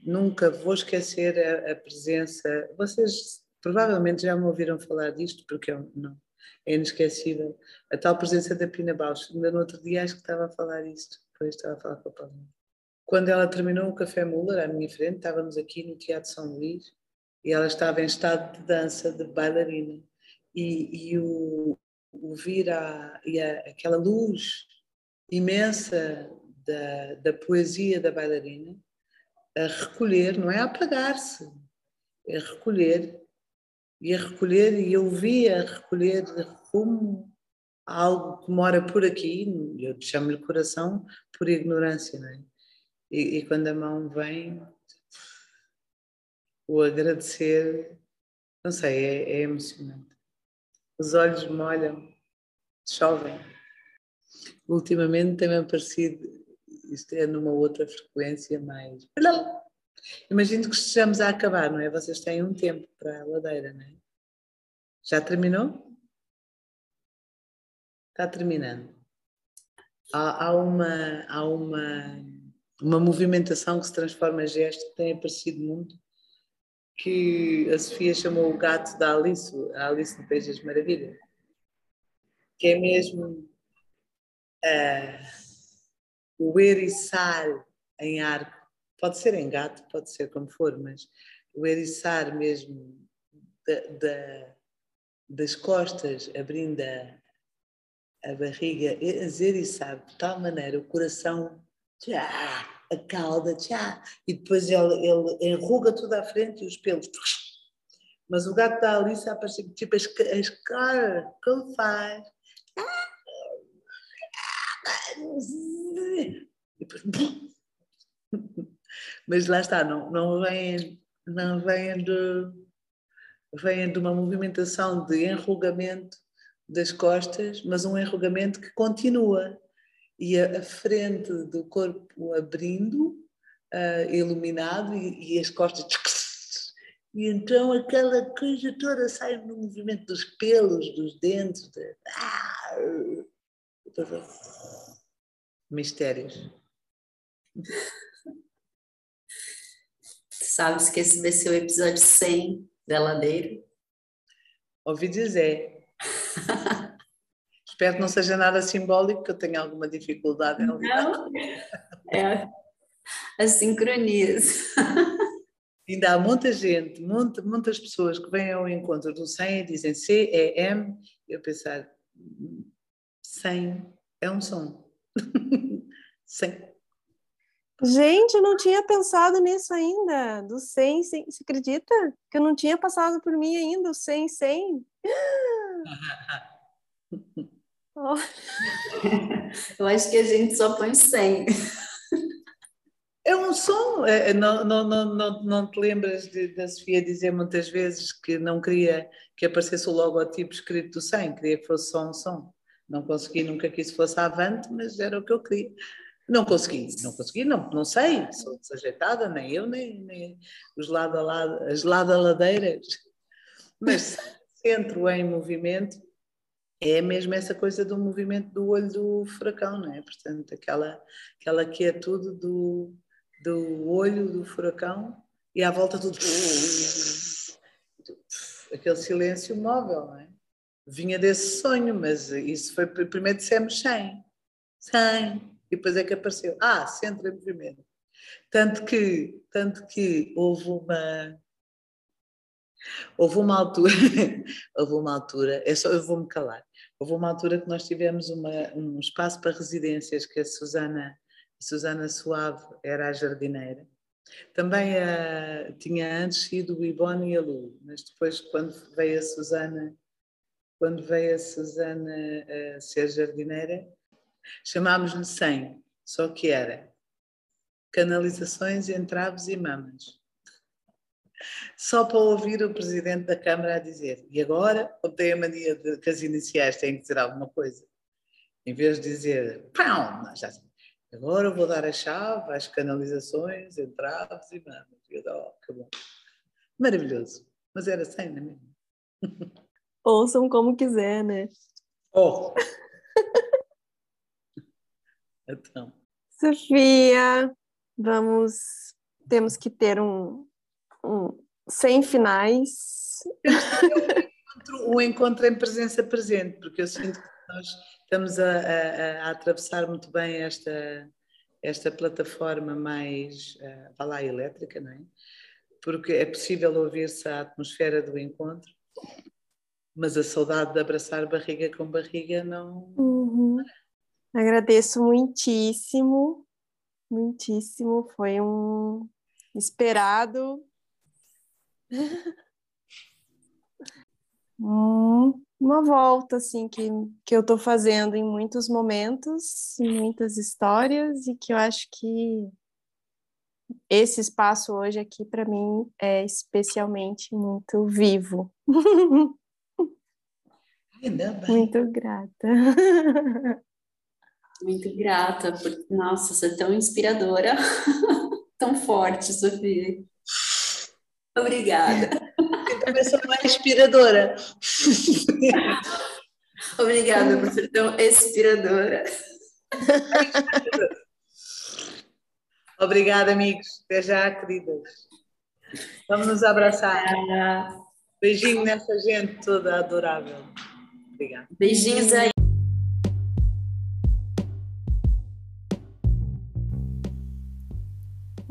nunca vou esquecer a, a, presença. Vocês provavelmente já me ouviram falar disto, porque eu não, é inesquecível. A tal presença da Pina Bausch. Ainda no outro dia acho que estava a falar isto, depois estava a falar com a Paulinha. Quando ela terminou o Café Muller, à minha frente, estávamos aqui no Teatro São Luís e ela estava em estado de dança, de bailarina. E, e o, ouvir a, e a, aquela luz imensa da, da poesia da bailarina a recolher, não é apagar-se, é recolher e a recolher e eu via recolher rumo a algo que mora por aqui, eu chamo-lhe coração por ignorância, não é? E, e quando a mão vem, o agradecer, não sei, é, é emocionante os olhos molham, chovem. Ultimamente tem-me aparecido, isto é numa outra frequência mais. Imagino que estejamos a acabar, não é? Vocês têm um tempo para a ladeira, não é? Já terminou? Está terminando. Há, há, uma, há uma, uma movimentação que se transforma em gesto que tem aparecido muito que a Sofia chamou o gato da Alice, a Alice no País das Maravilhas, que é mesmo uh, o eriçar em arco. Pode ser em gato, pode ser como for, mas o eriçar mesmo da, da, das costas, abrindo a, a barriga, a eriçar de tal maneira o coração já, a cauda, tchá, e depois ele, ele enruga tudo à frente e os pelos. Mas o gato da Alice aparece tipo as, as caras que ele faz. E depois, mas lá está, não, não vem, não vem de, vem de uma movimentação de enrugamento das costas, mas um enrugamento que continua e a, a frente do corpo abrindo, uh, iluminado e, e, as costas e então aquela coisa toda sai no movimento dos pelos, dos dentes, de... ah, mistérios. Sabes que esse vai ser o episódio 100 da Ladeira? Ouvi dizer. Espero que não seja nada simbólico, que eu tenha alguma dificuldade em lidar. Não, é as sincronias. Ainda há muita gente, muita, muitas pessoas que vêm ao encontro do 100 e dizem C, E, M, eu pensar, 100 é um som. 100. Gente, eu não tinha pensado nisso ainda, do 100, 100 você acredita? Que eu não tinha passado por mim ainda, o 100, 100. oh. Eu acho que a gente só põe 100. É um som, é, é, não, não, não, não, não te lembras de, da Sofia dizer muitas vezes que não queria que aparecesse o logotipo escrito do 100, queria que fosse só um som. Não consegui nunca que isso fosse avante, mas era o que eu queria. Não consegui, não consegui, não, não sei, sou desajeitada, nem eu, nem, nem os lado a lado, as lado-ladeiras. Mas entro em movimento, é mesmo essa coisa do movimento do olho do furacão, não é? Portanto, aquela, aquela quietude do, do olho do furacão e à volta tudo. Aquele silêncio móvel, não é? Vinha desse sonho, mas isso foi. Primeiro dissemos 100. 100 e depois é que apareceu, ah, centro em movimento. Tanto que, tanto que houve uma, houve uma altura, houve uma altura, é só, eu vou-me calar, houve uma altura que nós tivemos uma, um espaço para residências que a Susana, a Susana Suave era a jardineira, também a, tinha antes sido o Ivone e a Lu, mas depois quando veio a Susana, quando veio a Susana a ser jardineira, Chamámos-lhe 100, só que era canalizações, entraves e mamas. Só para ouvir o presidente da Câmara a dizer, e agora tem a mania de que as iniciais têm que dizer alguma coisa. Em vez de dizer, pão, já agora vou dar a chave às canalizações, entraves e mamas. E eu, oh, que bom. Maravilhoso. Mas era 100, não é mesmo? Ouçam como quiser, né? Oh! Então. Sofia, vamos. Temos que ter um, um sem finais. um encontro em presença presente, porque eu sinto que nós estamos a, a, a atravessar muito bem esta, esta plataforma mais, uh, vá lá, elétrica, não é? Porque é possível ouvir-se a atmosfera do encontro, mas a saudade de abraçar barriga com barriga não. Uhum. Agradeço muitíssimo, muitíssimo. Foi um esperado. uma volta assim que, que eu estou fazendo em muitos momentos, em muitas histórias, e que eu acho que esse espaço hoje aqui para mim é especialmente muito vivo. Muito grata. Muito grata, por... nossa, você é tão inspiradora, tão forte, Sofia. Obrigada. Também sou mais inspiradora. Obrigada por ser tão inspiradora. Obrigada, amigos. Até já, queridas. Vamos nos abraçar. Beijinho nessa gente toda adorável. Obrigada. Beijinhos aí.